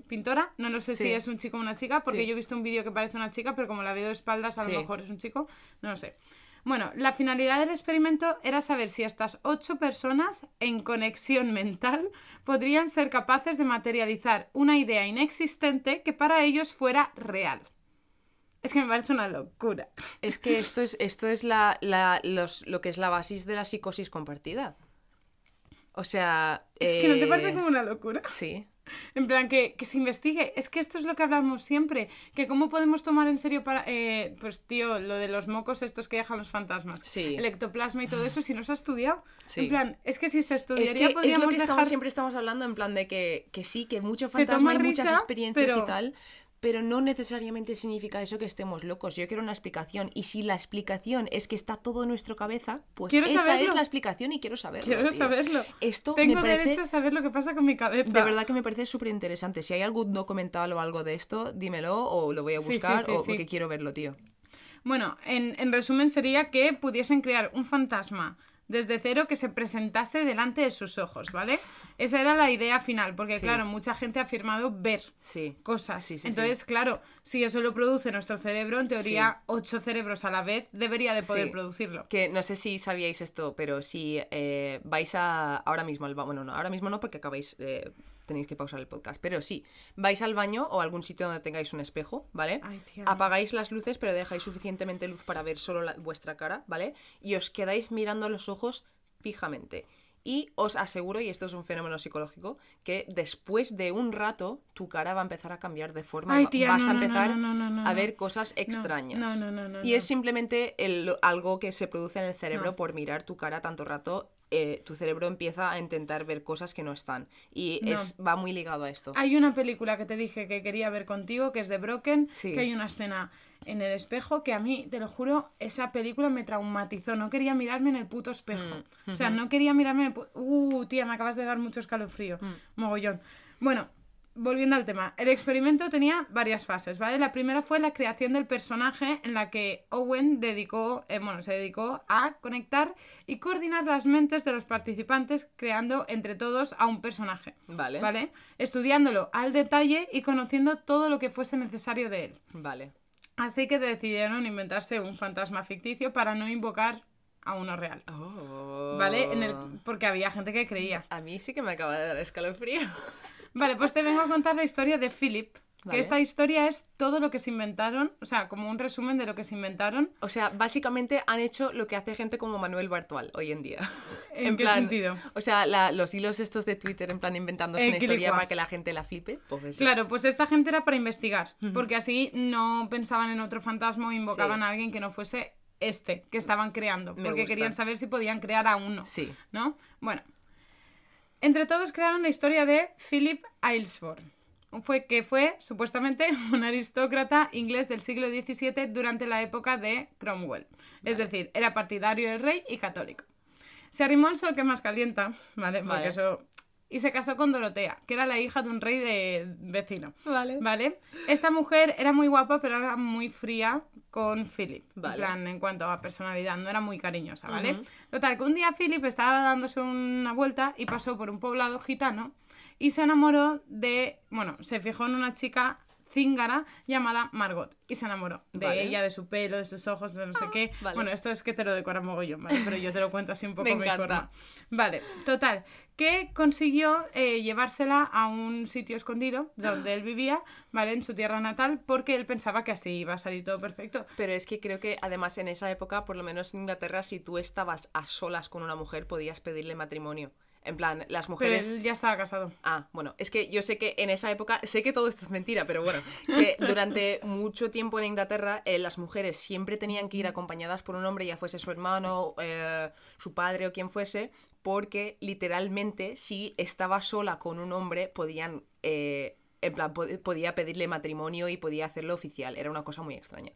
pintora, no lo sé si es un chico o una chica, porque Sí. yo he visto un vídeo que parece una chica, pero como la veo de espaldas, a lo mejor es un chico, no lo sé. Bueno, la finalidad del experimento era saber si estas ocho personas en conexión mental podrían ser capaces de materializar una idea inexistente que para ellos fuera real. Es que me parece una locura. Es que esto es, esto es la, la- los- lo que es la basis de la psicosis compartida. O sea... Es que no te eh, parece como una locura. Sí. En plan, que, que se investigue. Es que esto es lo que hablamos siempre. Que cómo podemos tomar en serio para... eh, pues, tío, lo de los mocos estos que dejan los fantasmas. Sí. El ectoplasma y todo eso, si no se ha estudiado. Sí. En plan, es que si se Es estudiaría que es podríamos lo que estamos, dejar... siempre estamos hablando, en plan de que, que sí, que mucho fantasma toma hay muchas risa, experiencias pero- y tal, pero no necesariamente significa eso que estemos locos. Yo quiero una explicación. Y si la explicación es que está todo en nuestra cabeza, pues Quiero esa saberlo. es la explicación y quiero saberlo. Quiero tío. saberlo. Esto Tengo me parece... derecho a saber lo que pasa con mi cabeza. De verdad que me parece súper interesante. Si hay algún documental o algo de esto, dímelo o lo voy a Sí, sí, buscar sí, o porque quiero verlo, tío. Bueno, en, en resumen sería que pudiesen crear un fantasma desde cero que se presentase delante de sus ojos, ¿vale? Esa era la idea final, porque Sí. claro, mucha gente ha afirmado ver Sí. cosas. Sí. Entonces, claro, si eso lo produce nuestro cerebro, en teoría, ocho cerebros a la vez debería de poder producirlo. Que no sé si sabíais esto, pero si eh, vais a ahora mismo al baño, bueno, no, ahora mismo no porque acabáis, eh, tenéis que pausar el podcast, pero sí, vais al baño o a algún sitio donde tengáis un espejo, ¿vale? Ay, tía. Apagáis las luces, pero dejáis suficientemente luz para ver solo la- vuestra cara, ¿vale? Y os quedáis mirando los ojos fijamente. Y os aseguro, y esto es un fenómeno psicológico, que después de un rato tu cara va a empezar a cambiar de forma. Ay, tía, vas no, a empezar no, no, a ver cosas extrañas. no, no, no, no, y es simplemente el- algo que se produce en el cerebro por mirar tu cara tanto rato. Eh, tu cerebro empieza a intentar ver cosas que no están. Y No. es, va muy ligado a esto. Hay una película que te dije que quería ver contigo, que es de Broken, Sí. que hay una escena en el espejo que a mí, te lo juro, esa película me traumatizó. No quería mirarme en el puto espejo. Mm, O sea, no quería mirarme en el pu- Uh, tía, me acabas de dar mucho escalofrío. Mm. Mogollón. Bueno, volviendo al tema. El experimento tenía varias fases, ¿vale? La primera fue la creación del personaje en la que Owen dedicó, eh, bueno, se dedicó a conectar y coordinar las mentes de los participantes creando entre todos a un personaje. Vale. ¿Vale? Estudiándolo al detalle y conociendo todo lo que fuese necesario de él. Vale. Así que decidieron inventarse un fantasma ficticio para no invocar a uno real. Oh. ¿Vale? En el... Porque había gente que creía. A mí sí que me acaba de dar escalofrío. Vale, pues te vengo a contar la historia de Philip. Vale. Que esta historia es todo lo que se inventaron, o sea, como un resumen de lo que se inventaron. O sea, básicamente han hecho lo que hace gente como Manuel Bartual hoy en día. ¿En qué sentido? O sea, la- los hilos estos de Twitter en plan inventándose Eh, una historia para que la gente la flipe. Pues. Claro, pues esta gente era para investigar, porque así no pensaban en otro fantasma o invocaban Sí. a alguien que no fuese este que estaban creando, Me porque gusta. querían saber si podían crear a uno. Sí. ¿No? Bueno. Entre todos crearon la historia de Philip Aylesford. Fue, que fue supuestamente un aristócrata inglés del siglo XVII durante la época de Cromwell. Es decir, era partidario del rey y católico. Se arrimó al sol que más calienta, ¿vale? Porque Vale. eso... Y se casó con Dorotea, que era la hija de un rey de vecino. Vale. ¿Vale? Esta mujer era muy guapa, pero era muy fría con Philip. Vale. En plan, en cuanto a personalidad, no era muy cariñosa, ¿vale? Ujú. Total, que un día Philip estaba dándose una vuelta y pasó por un poblado gitano y se enamoró de. Bueno, se fijó en una chica cíngara llamada Margot y se enamoró de Vale. ella, de su pelo, de sus ojos, de no sé qué. vale. Bueno, esto es que te lo decora mogollón, ¿vale? Pero yo te lo cuento así un poco Me mi encanta. forma. Vale, total, que consiguió eh, llevársela a un sitio escondido donde él vivía, ¿vale? En su tierra natal, porque él pensaba que así iba a salir todo perfecto. Pero es que creo que además en esa época, por lo menos en Inglaterra, si tú estabas a solas con una mujer, podías pedirle matrimonio. En plan, las Pero mujeres... él ya estaba casado. Ah, bueno, es que yo sé que en esa época, sé que todo esto es mentira, pero bueno, que durante mucho tiempo en Inglaterra eh, las mujeres siempre tenían que ir acompañadas por un hombre, ya fuese su hermano, eh, su padre o quien fuese, porque literalmente si estaba sola con un hombre podían, eh, en plan, po- podía pedirle matrimonio y podía hacerlo oficial, era una cosa muy extraña.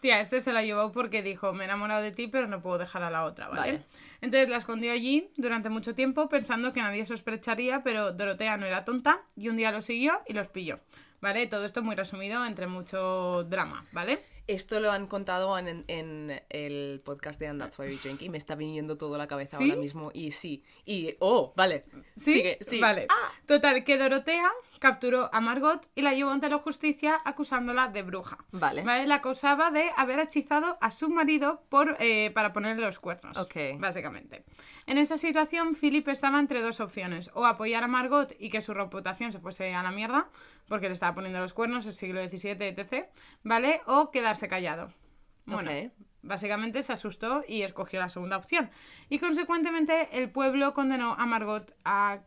Tía, este se la llevó porque dijo, me he enamorado de ti, pero no puedo dejar a la otra, ¿vale? Vale. Entonces la escondió allí durante mucho tiempo pensando que nadie sospecharía, pero Dorotea no era tonta y un día lo siguió y los pilló, ¿vale? Todo esto muy resumido entre mucho drama, ¿vale? Esto lo han contado en, en el podcast de And That's Why We Drink y me está viniendo todo a la cabeza ¿Sí? ahora mismo y sí. Y, oh, vale. ¿Sí? Sigue, sí. Vale. Total, que Dorotea capturó a Margot y la llevó ante la justicia acusándola de bruja. Vale. La acusaba de haber hechizado a su marido por, eh, para ponerle los cuernos. Ok. Básicamente. En esa situación, Philip estaba entre dos opciones. O apoyar a Margot y que su reputación se fuese a la mierda, porque le estaba poniendo los cuernos, el siglo XVII, etc. ¿Vale? O quedarse callado. Bueno, Ok. básicamente se asustó y escogió la segunda opción. Y consecuentemente, el pueblo condenó a Margot a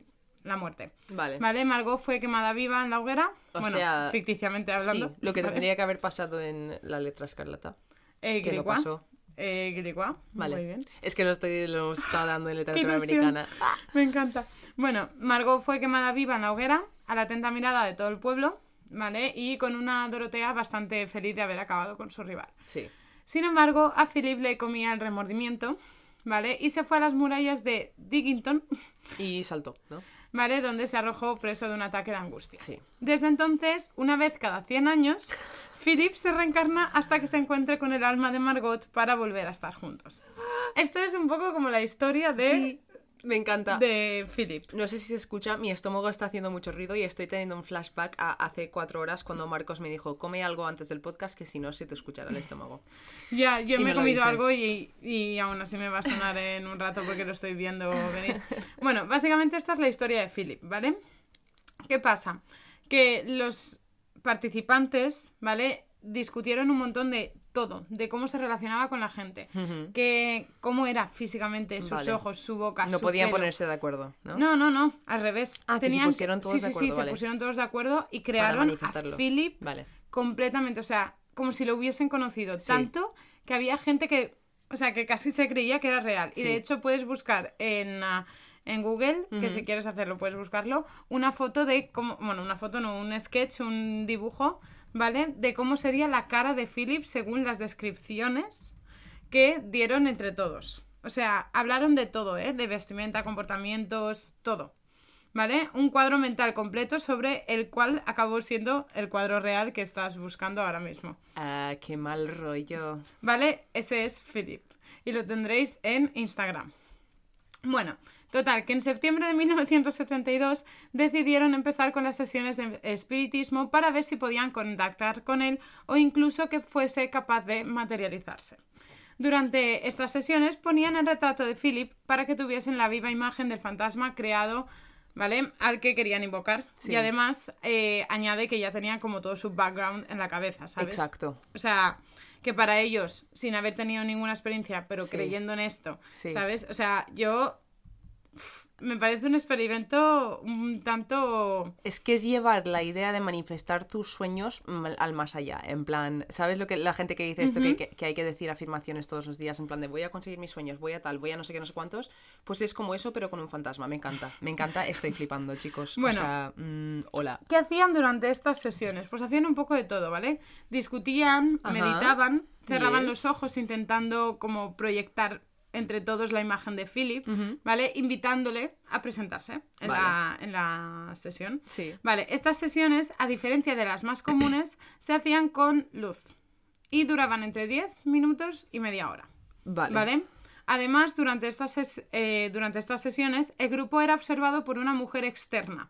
la muerte. Vale. ¿Vale? Margot fue quemada viva en la hoguera. O bueno, sea, ficticiamente hablando. Sí, lo que ¿vale? tendría que haber pasado en la letra escarlata. Eh, que no pasó. Eh, Guiriguá. Vale. Muy bien. Es que lo, estoy, lo hemos estado dando en literatura americana. Me encanta. Bueno, Margot fue quemada viva en la hoguera, a la atenta mirada de todo el pueblo, ¿vale? Y con una Dorotea bastante feliz de haber acabado con su rival. Sí. Sin embargo, a Philip le comía el remordimiento, ¿vale? Y se fue a las murallas de Diggington. Y saltó, ¿no? ¿Vale? Donde se arrojó preso de un ataque de angustia. Sí. Desde entonces, una vez cada 100 años, Philip se reencarna hasta que se encuentre con el alma de Margot para volver a estar juntos. Esto es un poco como la historia de, Sí, me encanta. de Philip. No sé si se escucha, mi estómago está haciendo mucho ruido y estoy teniendo un flashback a hace cuatro horas cuando Marcos me dijo, come algo antes del podcast que si no se te escuchará el estómago. Ya, yo Y me he comido algo y, y aún así me va a sonar en un rato porque lo estoy viendo venir. Bueno, básicamente esta es la historia de Philip, ¿vale? ¿Qué pasa? Que los participantes, ¿vale? Discutieron un montón de todo, de cómo se relacionaba con la gente, que cómo era físicamente, sus Vale. ojos, su boca, No su podían pelo. ponerse de acuerdo, ¿no? No, no, no, al revés. Ah, que se pusieron todos sí, de sí, acuerdo, sí, vale. se pusieron todos de acuerdo y crearon a. Philip Vale. completamente, o sea, como si lo hubiesen conocido. Tanto que había gente que, o sea, que casi se creía que era real. Y Sí. de hecho puedes buscar en, ah, en Google, que si quieres hacerlo puedes buscarlo, una foto de cómo, bueno, una foto no, un sketch, un dibujo, ¿vale? De cómo sería la cara de Philip según las descripciones que dieron entre todos. O sea, hablaron de todo, ¿eh? De vestimenta, comportamientos, todo. ¿Vale? Un cuadro mental completo sobre el cual acabó siendo el cuadro real que estás buscando ahora mismo. Ah, qué mal rollo. ¿Vale? Ese es Philip. Y lo tendréis en Instagram. Bueno, total, que en septiembre de 1972 decidieron empezar con las sesiones de espiritismo para ver si podían contactar con él o incluso que fuese capaz de materializarse. Durante estas sesiones ponían el retrato de Philip para que tuviesen la viva imagen del fantasma creado, ¿vale? Al que querían invocar. Sí. Y además eh, añade que ya tenían como todo su background en la cabeza, ¿sabes? Exacto. O sea, que para ellos, sin haber tenido ninguna experiencia, pero Sí. creyendo en esto, Sí. ¿sabes? O sea, yo... Me parece un experimento un tanto... Es que es llevar la idea de manifestar tus sueños al más allá. En plan, ¿sabes lo que la gente que dice esto? que, que- que hay que decir afirmaciones todos los días, en plan de voy a conseguir mis sueños, voy a tal, voy a no sé qué, no sé cuántos. Pues es como eso, pero con un fantasma. Me encanta, me encanta, estoy flipando, chicos. Bueno. O sea, mm, hola. ¿Qué hacían durante estas sesiones? Pues hacían un poco de todo, ¿vale? Discutían, Ajá. meditaban, cerraban Yes. los ojos intentando como proyectar entre todos la imagen de Philip, ¿vale? Invitándole a presentarse en, Vale. la, en la sesión. Sí. Vale, estas sesiones, a diferencia de las más comunes, se hacían con luz y duraban entre 10 minutos y media hora. Vale. ¿Vale? Además, durante estas, eh, durante estas sesiones, el grupo era observado por una mujer externa.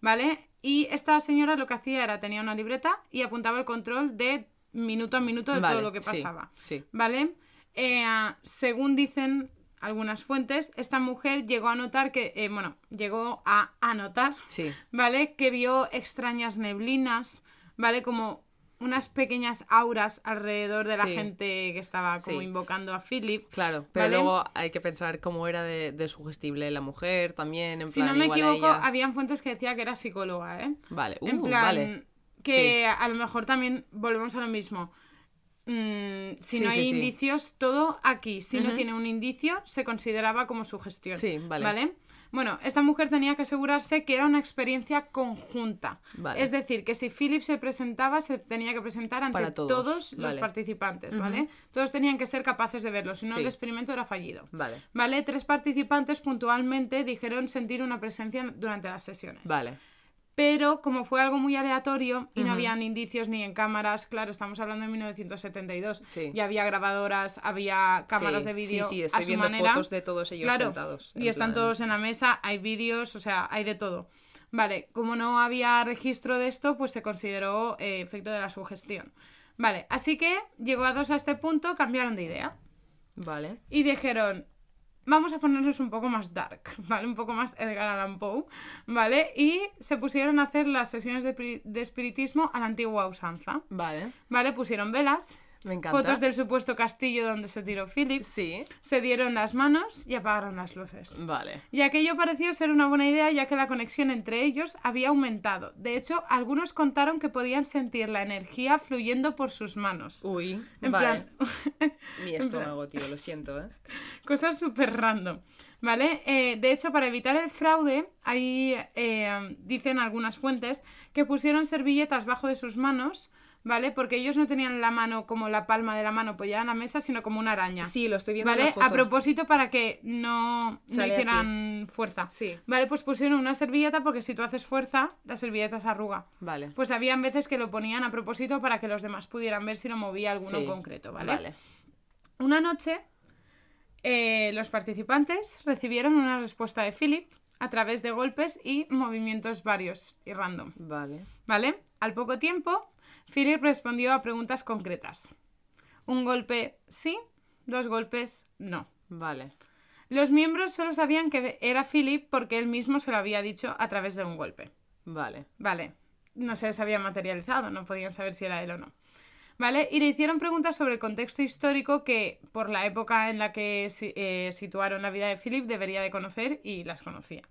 ¿Vale? Y esta señora lo que hacía era tenía una libreta y apuntaba el control de minuto a minuto de Vale, todo lo que sí, pasaba. sí. ¿Vale? Eh, según dicen algunas fuentes, esta mujer llegó a notar que, eh, bueno, llegó a anotar, Sí. ¿vale? Que vio extrañas neblinas, ¿vale? Como unas pequeñas auras alrededor de la Sí. gente que estaba como Sí. invocando a Philip. Claro, pero ¿Vale? luego hay que pensar cómo era de, de sugestible la mujer también, en Si plan, no me igual equivoco, ella- habían fuentes que decía que era psicóloga, ¿eh? Vale, en uh, plan, vale. que a lo mejor también volvemos a lo mismo. Mm, si Sí, no hay sí, sí. indicios, todo aquí. Si no tiene un indicio, se consideraba como sugestión. Sí, vale. Bueno, esta mujer tenía que asegurarse que era una experiencia conjunta. Vale. Es decir, que si Philip se presentaba, se tenía que presentar ante Para todos, todos, los participantes, ¿vale? Todos tenían que ser capaces de verlo, si no Sí. el experimento era fallido. Vale. ¿Vale? Tres participantes puntualmente dijeron sentir una presencia durante las sesiones. Vale. Pero como fue algo muy aleatorio y no habían indicios ni en cámaras, claro, estamos hablando de 1972, Sí. ya había grabadoras, había cámaras Sí, de vídeo sí, sí, a estoy su viendo manera. fotos de todos ellos Claro, sentados, Y están plan- todos en la mesa, hay vídeos, o sea, hay de todo. Vale, como no había registro de esto, pues se consideró eh, efecto de la sugestión. Vale, así que llegados a este punto cambiaron de idea Vale. y dijeron, vamos a ponernos un poco más dark, ¿vale? Un poco más Edgar Allan Poe, ¿vale? Y se pusieron a hacer las sesiones de, de espiritismo a la antigua usanza, Vale. ¿vale? Pusieron velas, Me encanta. fotos del supuesto castillo donde se tiró Philip, Sí. se dieron las manos y apagaron las luces. Vale. Y aquello pareció ser una buena idea ya que la conexión entre ellos había aumentado. De hecho, algunos contaron que podían sentir la energía fluyendo por sus manos. Uy. En vale. plan, Mi estómago, tío, lo siento, ¿eh? cosas súper random. ¿Vale? Eh, de hecho, para evitar el fraude, ahí eh, dicen algunas fuentes que pusieron servilletas bajo de sus manos, ¿vale? Porque ellos no tenían la mano como la palma de la mano apoyada en la mesa, sino como una araña. Sí, lo estoy viendo en ¿Vale? la foto. A propósito para que no, no hicieran fuerza. Sí. Vale, pues pusieron una servilleta porque si tú haces fuerza, la servilleta se arruga. Vale. Pues habían veces que lo ponían a propósito para que los demás pudieran ver si lo movía alguno Sí. en concreto, ¿vale? Vale. Una noche, eh, los participantes recibieron una respuesta de Philip a través de golpes y movimientos varios y random. Vale. ¿Vale? Al poco tiempo, Philip respondió a preguntas concretas. Un golpe sí, dos golpes no. Vale. Los miembros solo sabían que era Philip porque él mismo se lo había dicho a través de un golpe. Vale. Vale, no se les había materializado, no podían saber si era él o no. ¿Vale? Y le hicieron preguntas sobre el contexto histórico que, por la época en la que eh, situaron la vida de Philip, debería de conocer y las conocía.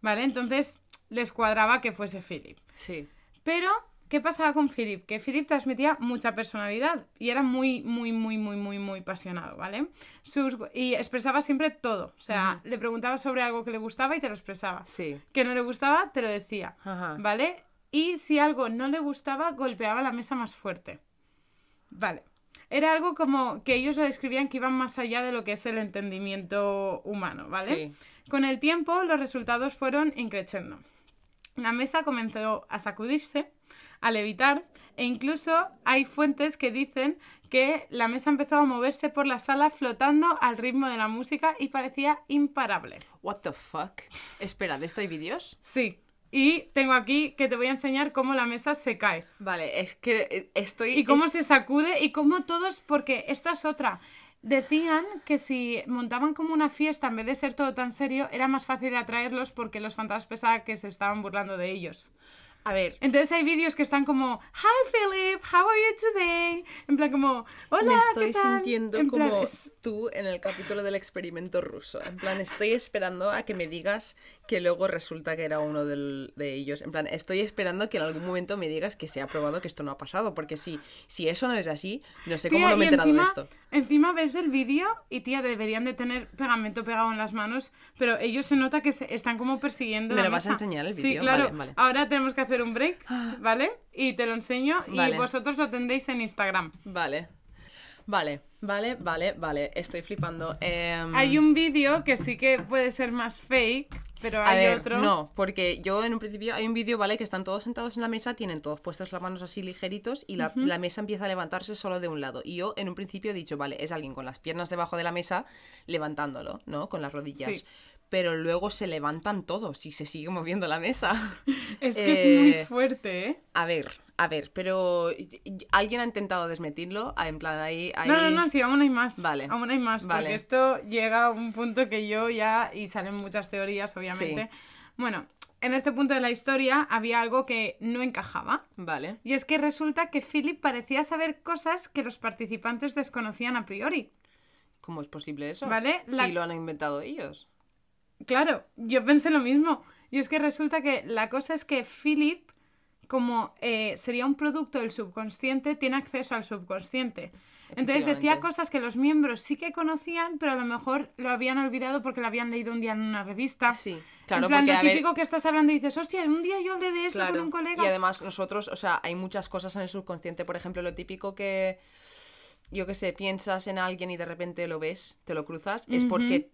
¿Vale? Entonces, les cuadraba que fuese Philip. Sí. Pero, ¿qué pasaba con Philip? Que Philip transmitía mucha personalidad y era muy, muy, muy, muy, muy, muy apasionado, ¿vale? Sus, y expresaba siempre todo. O sea, le preguntaba sobre algo que le gustaba y te lo expresaba. Sí. Que no le gustaba, te lo decía. Ajá. ¿Vale? Y si algo no le gustaba, golpeaba la mesa más fuerte. Vale. Era algo como que ellos lo describían que iban más allá de lo que es el entendimiento humano, ¿vale? Sí. Con el tiempo, los resultados fueron increciendo. La mesa comenzó a sacudirse, a levitar, e incluso hay fuentes que dicen que la mesa empezó a moverse por la sala flotando al ritmo de la música y parecía imparable. What the fuck? Espera, ¿de esto hay vídeos? Sí. Y tengo aquí que te voy a enseñar cómo la mesa se cae. Vale, es que eh, estoy... Y cómo es- se sacude y cómo todos, porque esta es otra. Decían que si montaban como una fiesta en vez de ser todo tan serio, era más fácil atraerlos porque los fantasmas pensaban que se estaban burlando de ellos. A ver, Entonces hay vídeos que están como, Hi Philip, how are you today? En plan como, hola, me ¿qué estoy tal?". sintiendo En plan, como es- tú en el capítulo del experimento ruso. En plan, estoy esperando a que me digas que luego resulta que era uno del- de ellos. En plan, estoy esperando que en algún momento me digas que se ha probado que esto no ha pasado. Porque si, si eso no es así, no sé cómo Tía, no me he enterado encima, de esto. Encima ves el vídeo y tía, deberían de tener pegamento pegado en las manos, pero ellos se nota que se están como persiguiendo ¿Me lo vas a enseñar el Sí, vídeo? claro. Vale, vale. Ahora tenemos que hacer un break, ¿vale? Y te lo enseño Vale. y vosotros lo tendréis en Instagram. Vale. Vale, vale, vale, vale. Estoy flipando. Em, Hay un vídeo que sí que puede ser más fake, pero A hay ver, otro. no, porque yo en un principio hay un vídeo, ¿vale? Que están todos sentados en la mesa, tienen todos puestos las manos así ligeritos y la, la mesa empieza a levantarse solo de un lado. Y yo en un principio he dicho, vale, es alguien con las piernas debajo de la mesa levantándolo, ¿no? Con las rodillas. Sí. Pero luego se levantan todos y se sigue moviendo la mesa. Es que es muy Eh, fuerte, ¿eh? A ver, a ver, pero alguien ha intentado desmentirlo, Ah, en plan ahí... ahí... No, no, no, sí, aún hay más. Vale. Aún hay más, Vale. porque esto llega a un punto que yo ya, y salen muchas teorías, obviamente. Bueno, en este punto de la historia había algo que no encajaba. Vale. Y es que resulta que Philip parecía saber cosas que los participantes desconocían a priori. ¿Cómo es posible eso? Vale, la- Si lo han inventado ellos. Claro, yo pensé lo mismo. Y es que resulta que la cosa es que Philip, como eh, sería un producto del subconsciente, tiene acceso al subconsciente. Entonces decía cosas que los miembros sí que conocían, pero a lo mejor lo habían olvidado porque lo habían leído un día en una revista. Sí, claro, en plan, porque, lo ver- típico que estás hablando y dices, hostia, un día yo hablé de eso Claro. con un colega. Y además nosotros, o sea, hay muchas cosas en el subconsciente, por ejemplo, lo típico que, yo qué sé, piensas en alguien y de repente lo ves, te lo cruzas, es porque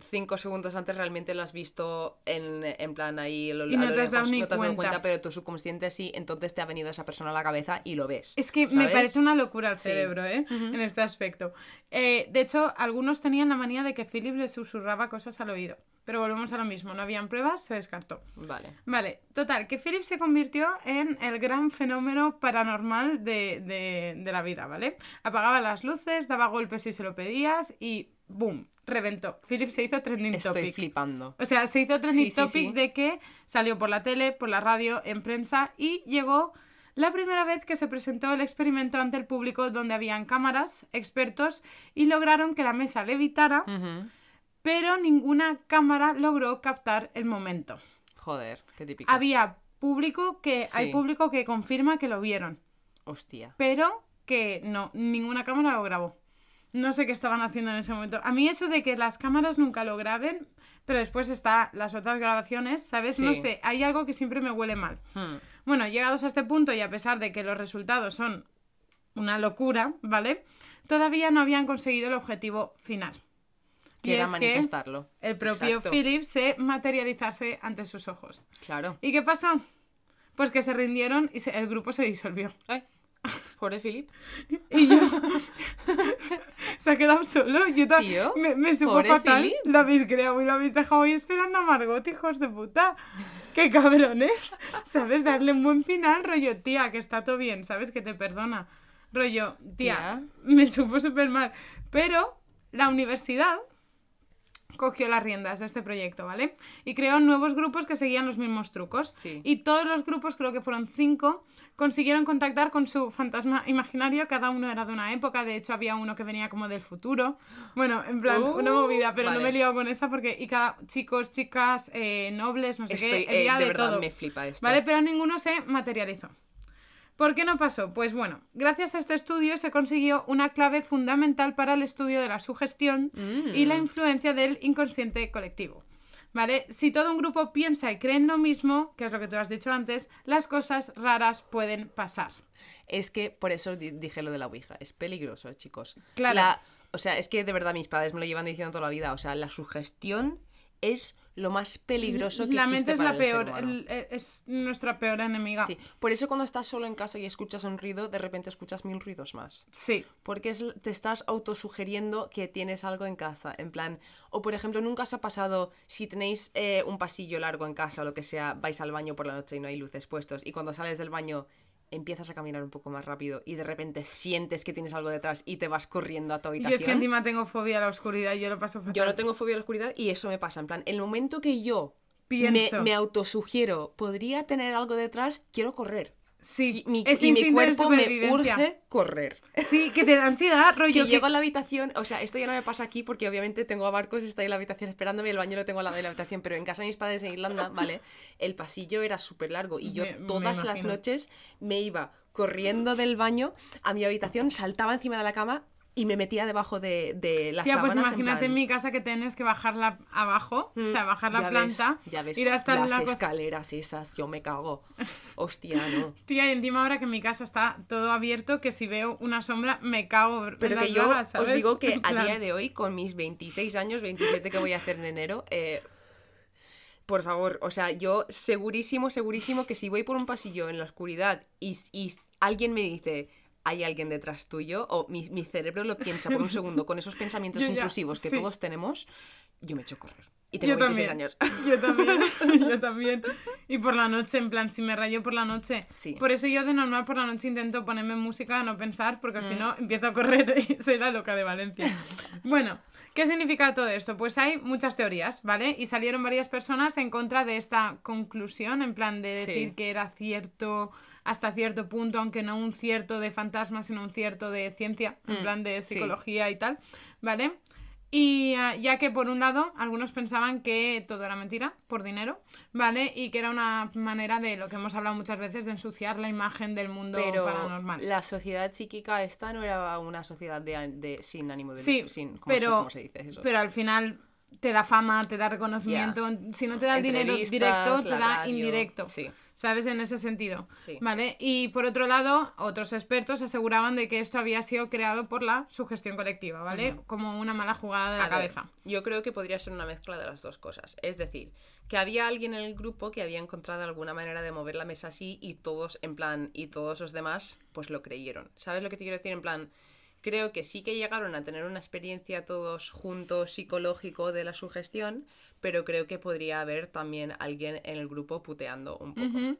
cinco segundos antes realmente lo has visto en, en plan ahí lo- Y no te has dado ni no te has dado cuenta. cuenta, pero tu subconsciente sí, entonces te ha venido esa persona a la cabeza y lo ves. Es que me parece una locura el Sí. cerebro, ¿eh? En este aspecto. Eh, de hecho, algunos tenían la manía de que Philip le susurraba cosas al oído. Pero volvemos a lo mismo, no habían pruebas, se descartó. Vale. Vale, total, que Philip se convirtió en el gran fenómeno paranormal de, de- de la vida, ¿vale? Apagaba las luces, daba golpes si se lo pedías y ¡boom! Reventó. Philip se hizo trending Estoy topic. flipando. O sea, se hizo trending Sí, sí, topic sí. de que salió por la tele, por la radio, en prensa y llegó la primera vez que se presentó el experimento ante el público donde habían cámaras, expertos y lograron que la mesa levitara, Ujú. pero ninguna cámara logró captar el momento. Joder, qué típico. Había público que hay público que confirma que lo vieron, Hostia. pero que no, ninguna cámara lo grabó. No sé qué estaban haciendo en ese momento. A mí eso de que las cámaras nunca lo graben, pero después está las otras grabaciones, ¿sabes? No sé, hay algo que siempre me huele mal. Hmm. Bueno, llegados a este punto y a pesar de que los resultados son una locura, ¿vale? Todavía no habían conseguido el objetivo final. Que Y era es que manifestarlo. el propio Exacto. Philip se materializarse ante sus ojos. Claro. ¿Y qué pasó? Pues que se rindieron y se- el grupo se disolvió. pobre Philip. Y yo... se ha quedado solo. Yo Tío, me, me supo fatal. Philip. Lo habéis creado y lo habéis dejado ahí esperando a Margot, hijos de puta. ¡Qué cabrones! ¿Sabes? Darle un buen final, rollo, tía, que está todo bien, ¿sabes? Que te perdona. Rollo, tía, Tía. me supo súper mal. Pero la universidad cogió las riendas de este proyecto, ¿vale? Y creó nuevos grupos que seguían los mismos trucos. Sí. Y todos los grupos, creo que fueron cinco, consiguieron contactar con su fantasma imaginario. Cada uno era de una época. De hecho, había uno que venía como del futuro. Bueno, en plan, Uh, una movida, pero no me he liado con esa porque... Y cada chicos, chicas, eh, nobles, no sé Estoy, qué, eh, de de verdad todo. me flipa esto. ¿Vale? Pero ninguno se materializó. ¿Por qué no pasó? Pues bueno, gracias a este estudio se consiguió una clave fundamental para el estudio de la sugestión y Mm. la influencia del inconsciente colectivo. ¿Vale? Si todo un grupo piensa y cree en lo mismo, que es lo que tú has dicho antes, las cosas raras pueden pasar. Es que por eso di- dije lo de la Ouija. Es peligroso, chicos. Claro. La- o sea, es que de verdad mis padres me lo llevan diciendo toda la vida. O sea, la sugestión es lo más peligroso que la existe mente es para la peor, el- e- es nuestra peor enemiga. Sí, por eso cuando estás solo en casa y escuchas un ruido, de repente escuchas mil ruidos más. Sí. Porque es- te estás autosugiriendo que tienes algo en casa. En plan, o por ejemplo, nunca os ha pasado si tenéis eh, un pasillo largo en casa o lo que sea, vais al baño por la noche y no hay luces puestos, y cuando sales del baño empiezas a caminar un poco más rápido y de repente sientes que tienes algo detrás y te vas corriendo a tu Yo habitación. es que encima tengo fobia a la oscuridad, yo lo paso fatal. Yo no tengo fobia a la oscuridad y eso me pasa. En plan, el momento que yo Pienso. me, me autosugiero, podría tener algo detrás, quiero correr. Sí, Y mi, es y mi cuerpo me urge correr. Sí, que te da ansiedad, rollo. Que que- llego a la habitación, o sea, esto ya no me pasa aquí porque obviamente tengo a Marcos, está ahí en la habitación esperándome y el baño lo tengo al lado de la habitación, pero en casa de mis padres en Irlanda, ¿vale? El pasillo era súper largo y yo Me- me todas las noches me iba corriendo del baño a mi habitación, saltaba encima de la cama y me metía debajo de, de las Tía, pues imagínate en, plan, mi casa que tienes que bajarla abajo, o sea, bajar la ya ves, planta, ya ves, ir hasta las la escaleras esas, yo me cago. Hostia, no. Tía, y encima ahora que en mi casa está todo abierto, que si veo una sombra me cago Pero que yo os digo que a día de hoy, con mis 26 años, 27 que voy a hacer en enero, eh, por favor, o sea, yo segurísimo, segurísimo que si voy por un pasillo en la oscuridad y, y alguien me dice hay alguien detrás tuyo, o mi, mi cerebro lo piensa por un segundo con esos pensamientos Yo ya, intrusivos que sí. todos tenemos, yo me echo a correr. Y tengo Yo 26 también, años. yo también, yo también. Y por la noche, en plan, si me rayo por la noche. Sí. Por eso yo de normal por la noche intento ponerme música, no pensar, porque Mm. si no empiezo a correr y soy la loca de Valencia. Bueno, ¿qué significa todo esto? Pues hay muchas teorías, ¿vale? Y salieron varias personas en contra de esta conclusión, en plan de Sí. decir que era cierto hasta cierto punto, aunque no un cierto de fantasmas, sino un cierto de ciencia, en Mm, plan de sí. psicología y tal, ¿vale? Y ah, ya que por un lado algunos pensaban que todo era mentira, por dinero, ¿vale? Y que era una manera de lo que hemos hablado muchas veces, de ensuciar la imagen del mundo Pero paranormal. la sociedad psíquica esta no era una sociedad de, de- sin ánimo de Sí, sin, ¿cómo, se, pero, cómo se dice eso? pero al final te da fama, te da reconocimiento. Si no te da el dinero directo, te da radio, indirecto. sí. ¿Sabes? En ese sentido. Sí. ¿Vale? Y por otro lado, otros expertos aseguraban de que esto había sido creado por la sugestión colectiva, ¿vale? Como una mala jugada de la A ver, cabeza. yo creo que podría ser una mezcla de las dos cosas. Es decir, que había alguien en el grupo que había encontrado alguna manera de mover la mesa así y todos, en plan, y todos los demás, pues lo creyeron. ¿Sabes lo que te quiero decir? En plan, creo que sí que llegaron a tener una experiencia todos juntos psicológico de la sugestión, pero creo que podría haber también alguien en el grupo puteando un poco.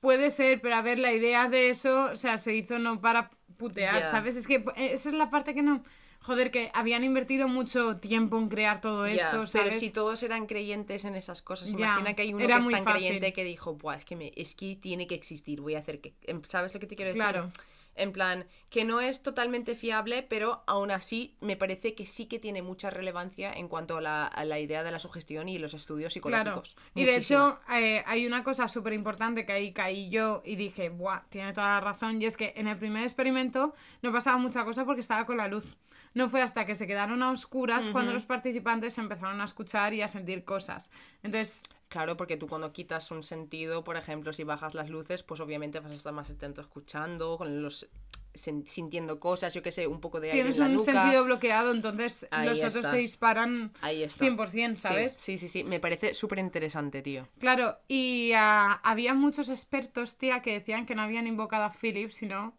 Puede ser, pero a ver, la idea de eso, o sea, se hizo no para putear. ¿sabes? Es que eh, esa es la parte que no. Joder, que habían invertido mucho tiempo en crear todo esto, ¿sabes? Pero si todos eran creyentes en esas cosas, imagina que hay uno que es tan fácil. creyente que dijo, Buah, es que, me, es que tiene que existir, voy a hacer que... em, ¿Sabes lo que te quiero decir? Claro. En plan, que no es totalmente fiable, pero aún así me parece que sí que tiene mucha relevancia en cuanto a la, a la idea de la sugestión y los estudios Claro. psicológicos. Y de hecho, eh, hay una cosa súper importante que ahí caí yo y dije, Buah, tiene toda la razón. Y es que en el primer experimento no pasaba mucha cosa porque estaba con la luz. No fue hasta que se quedaron a oscuras cuando los participantes empezaron a escuchar y a sentir cosas. Entonces, Claro, porque tú cuando quitas un sentido, por ejemplo, si bajas las luces, pues obviamente vas a estar más atento escuchando, con los sintiendo cosas, yo qué sé, un poco de aire tienes en la un nuca. sentido bloqueado, entonces Ahí los otros está. se disparan Ahí está. 100%, Sí, ¿sabes? Sí, sí, sí, me parece súper interesante, tío. Claro, y ah, había muchos expertos, tía, que decían que no habían invocado a Philip, sino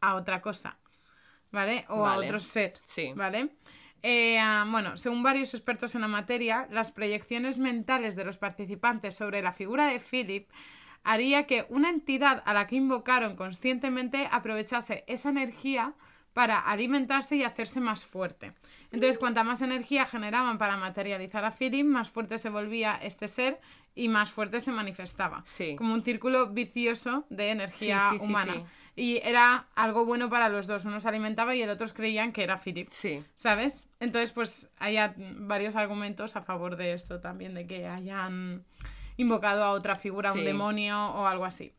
a otra cosa, ¿vale? O a otro ser, Sí. ¿vale? Eh, ah, bueno, según varios expertos en la materia, las proyecciones mentales de los participantes sobre la figura de Philip haría que una entidad a la que invocaron conscientemente aprovechase esa energía para alimentarse y hacerse más fuerte. Entonces, cuanta más energía generaban para materializar a Philip, más fuerte se volvía este ser y más fuerte se manifestaba. Sí. Como un círculo vicioso de energía Sí, sí, sí, humana. Sí. Y era algo bueno para los dos. Uno se alimentaba y el otro creían que era Philip. Sí. ¿Sabes? Entonces, pues hay varios argumentos a favor de esto también, de que hayan invocado a otra figura, a un Sí. demonio o algo así.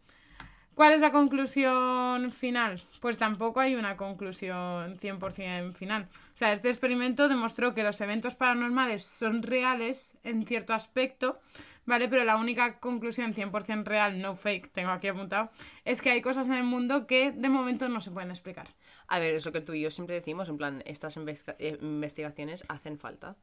¿Cuál es la conclusión final? Pues tampoco hay una conclusión 100% final. O sea, este experimento demostró que los eventos paranormales son reales en cierto aspecto, ¿vale? Pero la única conclusión 100% real, no fake, tengo aquí apuntado, es que hay cosas en el mundo que de momento no se pueden explicar. A ver, eso que tú y yo siempre decimos, en plan, estas eh, investigaciones hacen falta.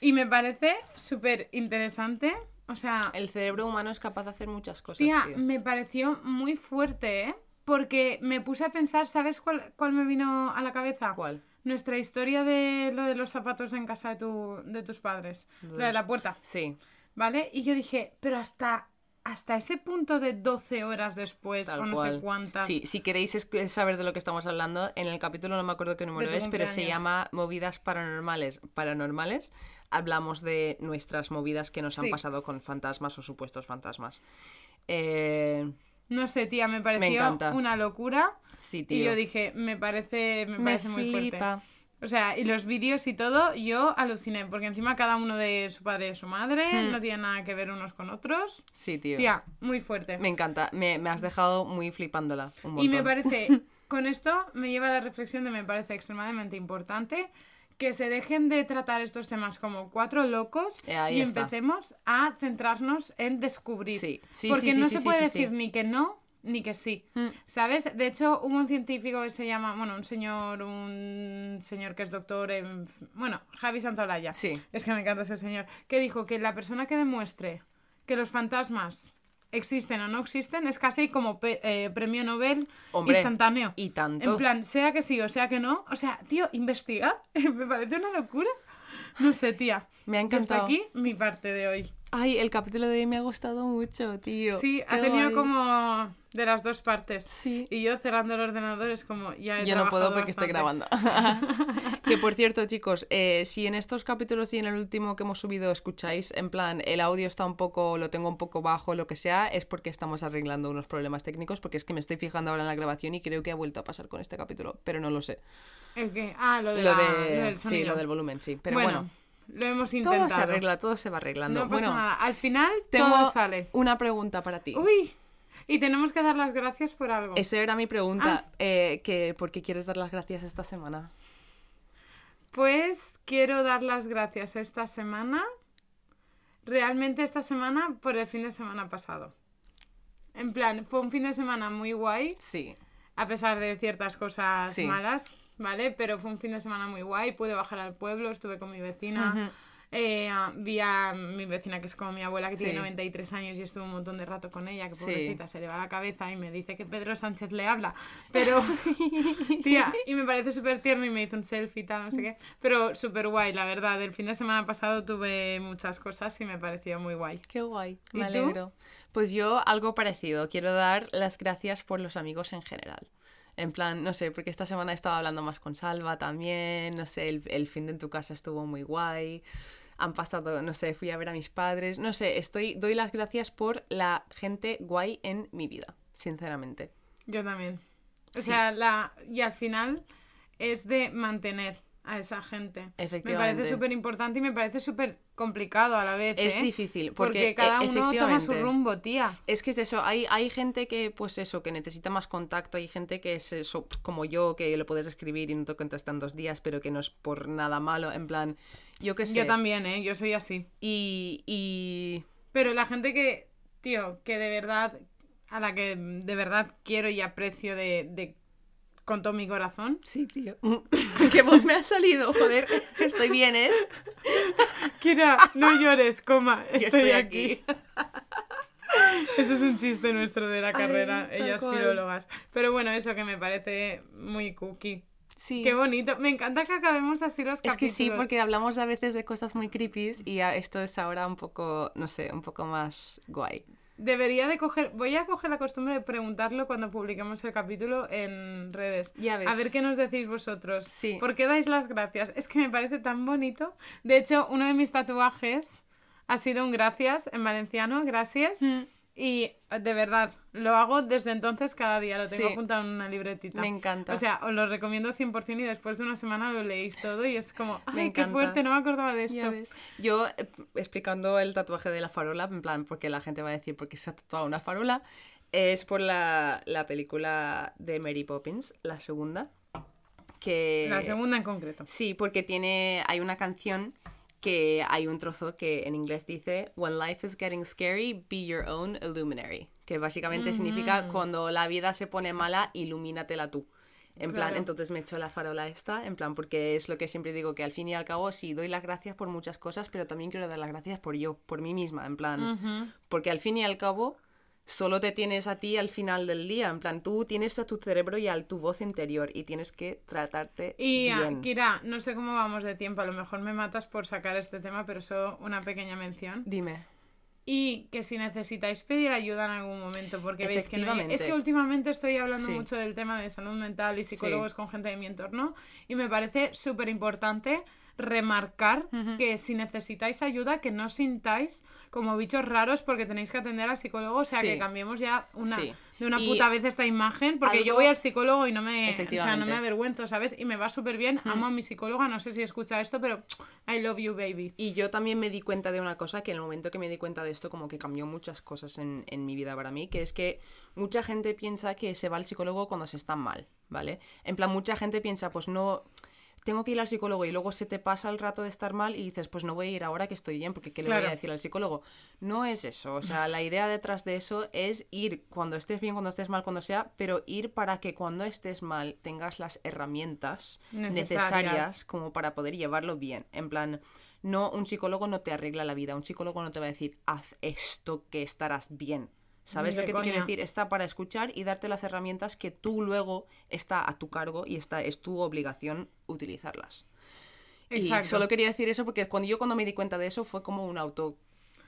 Y me parece súper interesante. O sea, El cerebro humano es capaz de hacer muchas cosas, tía, tío. me pareció muy fuerte, ¿eh? Porque me puse a pensar, ¿sabes cuál, cuál me vino a la cabeza? ¿Cuál? Nuestra historia de lo de los zapatos en casa de, tu, de tus padres. La de la puerta, Sí, ¿vale? Y yo dije, pero hasta, hasta ese punto de 12 horas después, tal o no cual. sé cuántas. Sí, si queréis saber de lo que estamos hablando, en el capítulo no me acuerdo qué número es, pero se llama Movidas Paranormales. Paranormales. Hablamos de nuestras movidas que nos han Sí. pasado con fantasmas o supuestos fantasmas. Eh, No sé, tía, me pareció una locura. sí, Y tío. yo dije, me parece, me Me parece muy fuerte. O sea, y los vídeos y todo, yo aluciné, porque encima cada uno de su padre y su madre Hmm. no tiene nada que ver unos con otros. Sí, tío. Tía, muy fuerte. Me encanta. Me, me has dejado muy flipándola. Un Y me parece, con esto me lleva a la reflexión de me parece extremadamente importante que se dejen de tratar estos temas como cuatro locos Eh, y está. empecemos a centrarnos en descubrir. Sí, sí, Porque sí, sí, no se puede decir ni que no ni que sí. Mm. ¿Sabes? De hecho, hubo un científico que se llama, bueno, un señor, un señor que es doctor en, bueno, Javi Santaolalla. Sí. Es que me encanta ese señor. Que dijo que la persona que demuestre que los fantasmas existen o no existen es casi como pe- eh, premio Nobel Hombre, instantáneo. y tanto. En plan, sea que sí o sea que no. O sea, tío, investigar me parece una locura. No sé, tía. Me ha Y hasta encantado. aquí mi parte de hoy. Ay, el capítulo de hoy me ha gustado mucho, tío. Sí, ha Qué tenido guay. como de las dos partes. Sí. Y yo cerrando el ordenador es como, ya he Yo no puedo trabajado porque estoy bastante. grabando. que por cierto, chicos, eh, si en estos capítulos y en el último que hemos subido escucháis, en plan, el audio está un poco, lo tengo un poco bajo, lo que sea, es porque estamos arreglando unos problemas técnicos, porque es que me estoy fijando ahora en la grabación y creo que ha vuelto a pasar con este capítulo, pero no lo sé. ¿El qué? Ah, lo, de Lo, la- de... lo del sí, sonido. lo del volumen, sí. Pero bueno, bueno, lo hemos todo intentado. se arregla, todo se va arreglando. No pasa bueno, nada. Al final tengo todo sale. una pregunta para ti. Uy, y tenemos que dar las gracias por algo. Esa era mi Ah. pregunta. eh, que, ¿Por qué quieres dar las gracias esta semana? Pues quiero dar las gracias esta semana, realmente esta semana, por el fin de semana pasado. En plan, fue un fin de semana muy guay, Sí. a pesar de ciertas cosas Sí. malas, ¿vale? Pero fue un fin de semana muy guay, pude bajar al pueblo, estuve con mi vecina, eh, ah, vi a mi vecina que es como mi abuela que Sí. tiene 93 años y estuve un montón de rato con ella, que Sí. pobrecita se le va la cabeza y me dice que Pedro Sánchez le habla, pero tía, y me parece súper tierno y me hizo un selfie y tal, no sé qué, pero súper guay, la verdad, el fin de semana pasado tuve muchas cosas y me pareció muy guay. Qué guay, ¿Y me tú? alegro. Pues yo algo parecido. Quiero dar las gracias por los amigos en general. En plan, no sé, porque esta semana he estado hablando más con Salva también, no sé, el, el fin de en tu casa estuvo muy guay. Han pasado, no sé, fui a ver a mis padres, no sé, estoy, doy las gracias por la gente guay en mi vida, sinceramente. Yo también. O sea, la, y al final es de mantener a esa gente. Me Efectivamente. parece súper importante y me parece súper complicado a la vez. Es ¿eh? difícil, Porque, porque, cada e- uno toma su rumbo, tía. Es que es eso, hay, hay gente que, pues eso, que necesita más contacto, hay gente que es eso, como yo, que lo puedes escribir y no te contesta en dos días, pero que no es por nada malo, en plan, yo qué sé. Yo también, ¿eh? Yo soy así. Y, y Pero la gente que, tío, que de verdad, a la que de verdad quiero y aprecio de, de con todo mi corazón. Sí, tío. ¿Qué voz me ha salido? Joder, estoy bien, ¿eh? Kira, no llores, coma, estoy, aquí. Eso es un chiste nuestro de la carrera, ellas cual. filólogas. Pero bueno, eso que me parece muy cookie. Sí. Qué bonito. Me encanta que acabemos así los Es que capítulos. sí, porque hablamos a veces de cosas muy creepy y esto es ahora un poco, no sé, un poco más guay. Debería de coger... Voy a coger la costumbre de preguntarlo cuando publiquemos el capítulo en redes. Ya ves. A ver qué nos decís vosotros. Sí. ¿Por qué dais las gracias? Es que me parece tan bonito. De hecho, uno de mis tatuajes ha sido un gracias en valenciano, gracias. Mm. Y de verdad, lo hago desde entonces cada día, lo tengo Sí. apuntado en una libretita. Me encanta. O sea, os lo recomiendo 100% y después de una semana lo leéis todo y es como, Me ¡ay, qué encanta. fuerte! No me acordaba de esto. Yo eh, explicando el tatuaje de la farola, en plan, porque la gente va a decir por qué se ha tatuado una farola, es por la, la película de Mary Poppins, la segunda. Que... La segunda en concreto. Sí, porque tiene. Hay una canción que hay un trozo que en inglés dice When life is getting scary, be your own illuminary. Que básicamente significa cuando la vida se pone mala, ilumínatela tú. En plan, entonces me echo la farola esta, en plan, porque es lo que siempre digo, que al fin y al cabo sí doy las gracias por muchas cosas, pero también quiero dar las gracias por yo, por mí misma, en plan, porque al fin y al cabo solo te tienes a ti al final del día, en plan, tú tienes a tu cerebro y a tu voz interior y tienes que tratarte Y ah, bien. Kira, no sé cómo vamos de tiempo, a lo mejor me matas por sacar este tema, pero solo una pequeña mención. Dime. Y que si necesitáis pedir ayuda en algún momento, porque veis que no hay- Efectivamente. Es que últimamente estoy hablando Sí. mucho del tema de salud mental y psicólogos con gente de mi entorno y me parece súper importante remarcar que si necesitáis ayuda, que no sintáis como bichos raros porque tenéis que atender al psicólogo, o sea, Sí. que cambiemos ya una, Sí. de una Y puta vez esta imagen, porque yo voy al psicólogo y no me, o sea, no me avergüenzo, ¿sabes? Y me va súper bien, amo a mi psicóloga, no sé si escucha esto, pero I love you, baby. Y yo también me di cuenta de una cosa, que en el momento que me di cuenta de esto, como que cambió muchas cosas en, en mi vida para mí, que es que mucha gente piensa que se va al psicólogo cuando se está mal, ¿vale? En plan, mucha gente piensa, pues no, tengo que ir al psicólogo y luego se te pasa el rato de estar mal y dices, pues no voy a ir ahora que estoy bien, porque ¿qué le voy a decir al psicólogo? No es eso, o sea, la idea detrás de eso es ir cuando estés bien, cuando estés mal, cuando sea, pero ir para que cuando estés mal tengas las herramientas Necesarias. necesarias como para poder llevarlo bien. En plan, no, un psicólogo no te arregla la vida, un psicólogo no te va a decir, haz esto que estarás bien. ¿Sabes Ni lo que te quiero decir? Está para escuchar y darte las herramientas que tú luego está a tu cargo y está, es tu obligación utilizarlas. Exacto. Y solo quería decir eso porque cuando yo cuando me di cuenta de eso fue como un auto...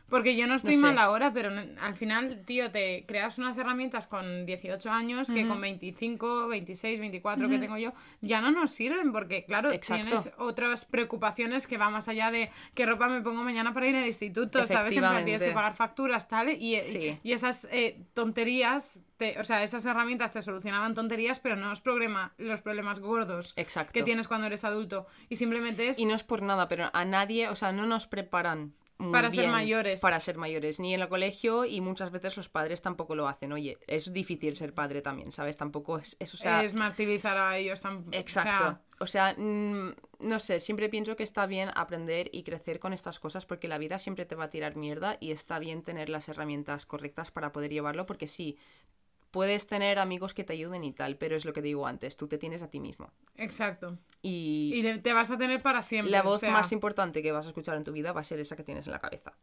Porque yo no estoy sé. mal ahora, pero al final, tío, te creas unas herramientas con 18 años que con 25, 26, 24 que tengo yo, ya no nos sirven porque, claro, Exacto. tienes otras preocupaciones que va más allá de qué ropa me pongo mañana para ir al instituto, ¿sabes? En plan, tienes que pagar facturas, tal, y, Sí. y esas eh, tonterías, te- o sea, esas herramientas te solucionaban tonterías, pero no los, problema, los problemas gordos Exacto. que tienes cuando eres adulto. Y simplemente es... Y no es por nada, pero a nadie, o sea, no nos preparan. Muy Para ser mayores. Para ser mayores, ni en el colegio y muchas veces los padres tampoco lo hacen. Oye, es difícil ser padre también, ¿sabes? Tampoco es, es o sea, es martirizar a ellos tan... o sea, Exacto. O sea, mm, no sé, siempre pienso que está bien aprender y crecer con estas cosas porque la vida siempre te va a tirar mierda y está bien tener las herramientas correctas para poder llevarlo porque sí, puedes tener amigos que te ayuden y tal, pero es lo que digo antes, tú te tienes a ti mismo. Exacto. Y, Y te vas a tener para siempre. la o voz sea, más importante que vas a escuchar en tu vida va a ser esa que tienes en la cabeza.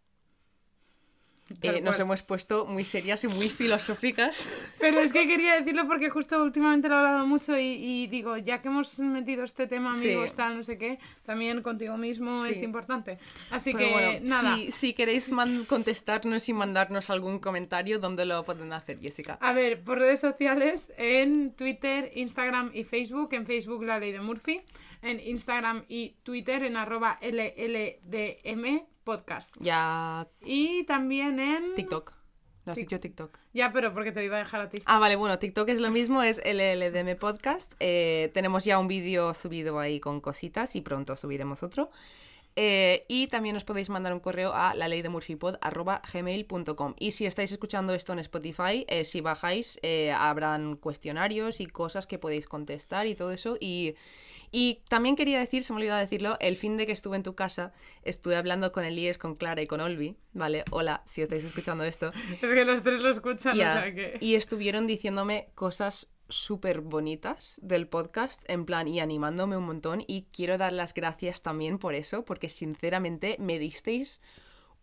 Eh, nos hemos puesto muy serias y muy filosóficas. Pero es que quería decirlo porque justo últimamente lo he hablado mucho y, y digo, ya que hemos metido este tema, amigos, Sí. tal, no sé qué, también contigo mismo Sí. es importante. Así Pero que, bueno, nada. Si, si queréis contestarnos y mandarnos algún comentario, ¿dónde lo pueden hacer, Jessica? A ver, por redes sociales, en Twitter, Instagram y Facebook. En Facebook, La Ley de Murphy. En Instagram y Twitter, en arroba LLDM podcast. Ya Y también en... TikTok. No has Tic- dicho TikTok. Ya, pero porque te iba a dejar a ti. Ah, vale, bueno, TikTok es lo mismo, es LLDM Podcast. Eh, tenemos ya un vídeo subido ahí con cositas y pronto subiremos otro. Eh, y también os podéis mandar un correo a la ley de gmail.com. Y si estáis escuchando esto en Spotify, eh, si bajáis, eh, habrán cuestionarios y cosas que podéis contestar y todo eso. Y, y también quería decir, se me olvidó decirlo, el fin de que estuve en tu casa, estuve hablando con Elías, con Clara y con Olvi, ¿vale? Hola, si estáis escuchando esto. Es que los tres lo escuchan, o sea que... Y estuvieron diciéndome cosas súper bonitas del podcast, en plan, y animándome un montón. Y quiero dar las gracias también por eso, porque sinceramente me disteis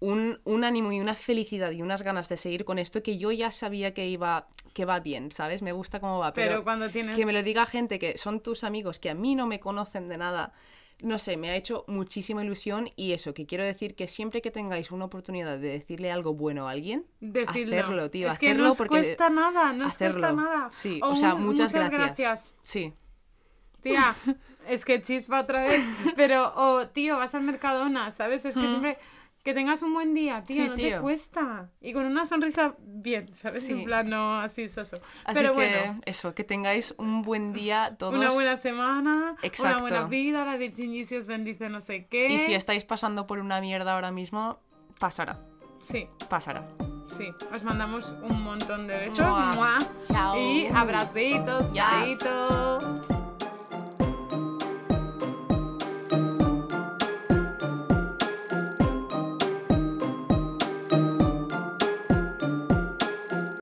un, un ánimo y una felicidad y unas ganas de seguir con esto que yo ya sabía que iba que va bien, ¿sabes? Me gusta cómo va, pero, Pero cuando tienes- que me lo diga gente que son tus amigos, que a mí no me conocen de nada, no sé, me ha hecho muchísima ilusión y eso, que quiero decir que siempre que tengáis una oportunidad de decirle algo bueno a alguien, Decirlo. hacerlo, tío, es que hacerlo no os porque cuesta nada, no os cuesta hacerlo. nada. Sí, O o sea, muchas, gracias. Sí. Tía, es que chispa otra vez. Pero, o tío, vas al Mercadona, ¿sabes? Es que siempre. Que tengas un buen día, tío, Sí, no te cuesta. Y con una sonrisa bien, ¿sabes? Sí. En plan, no así soso. Así Pero que bueno, eso, que tengáis un buen día todos. una buena semana, Exacto. una buena vida, la Virginicia os bendice no sé qué. Y si estáis pasando por una mierda ahora mismo, pasará, Sí, pasará. sí. Os mandamos un montón de besos. Mua. Mua. Chao. Y abracitos, Yes.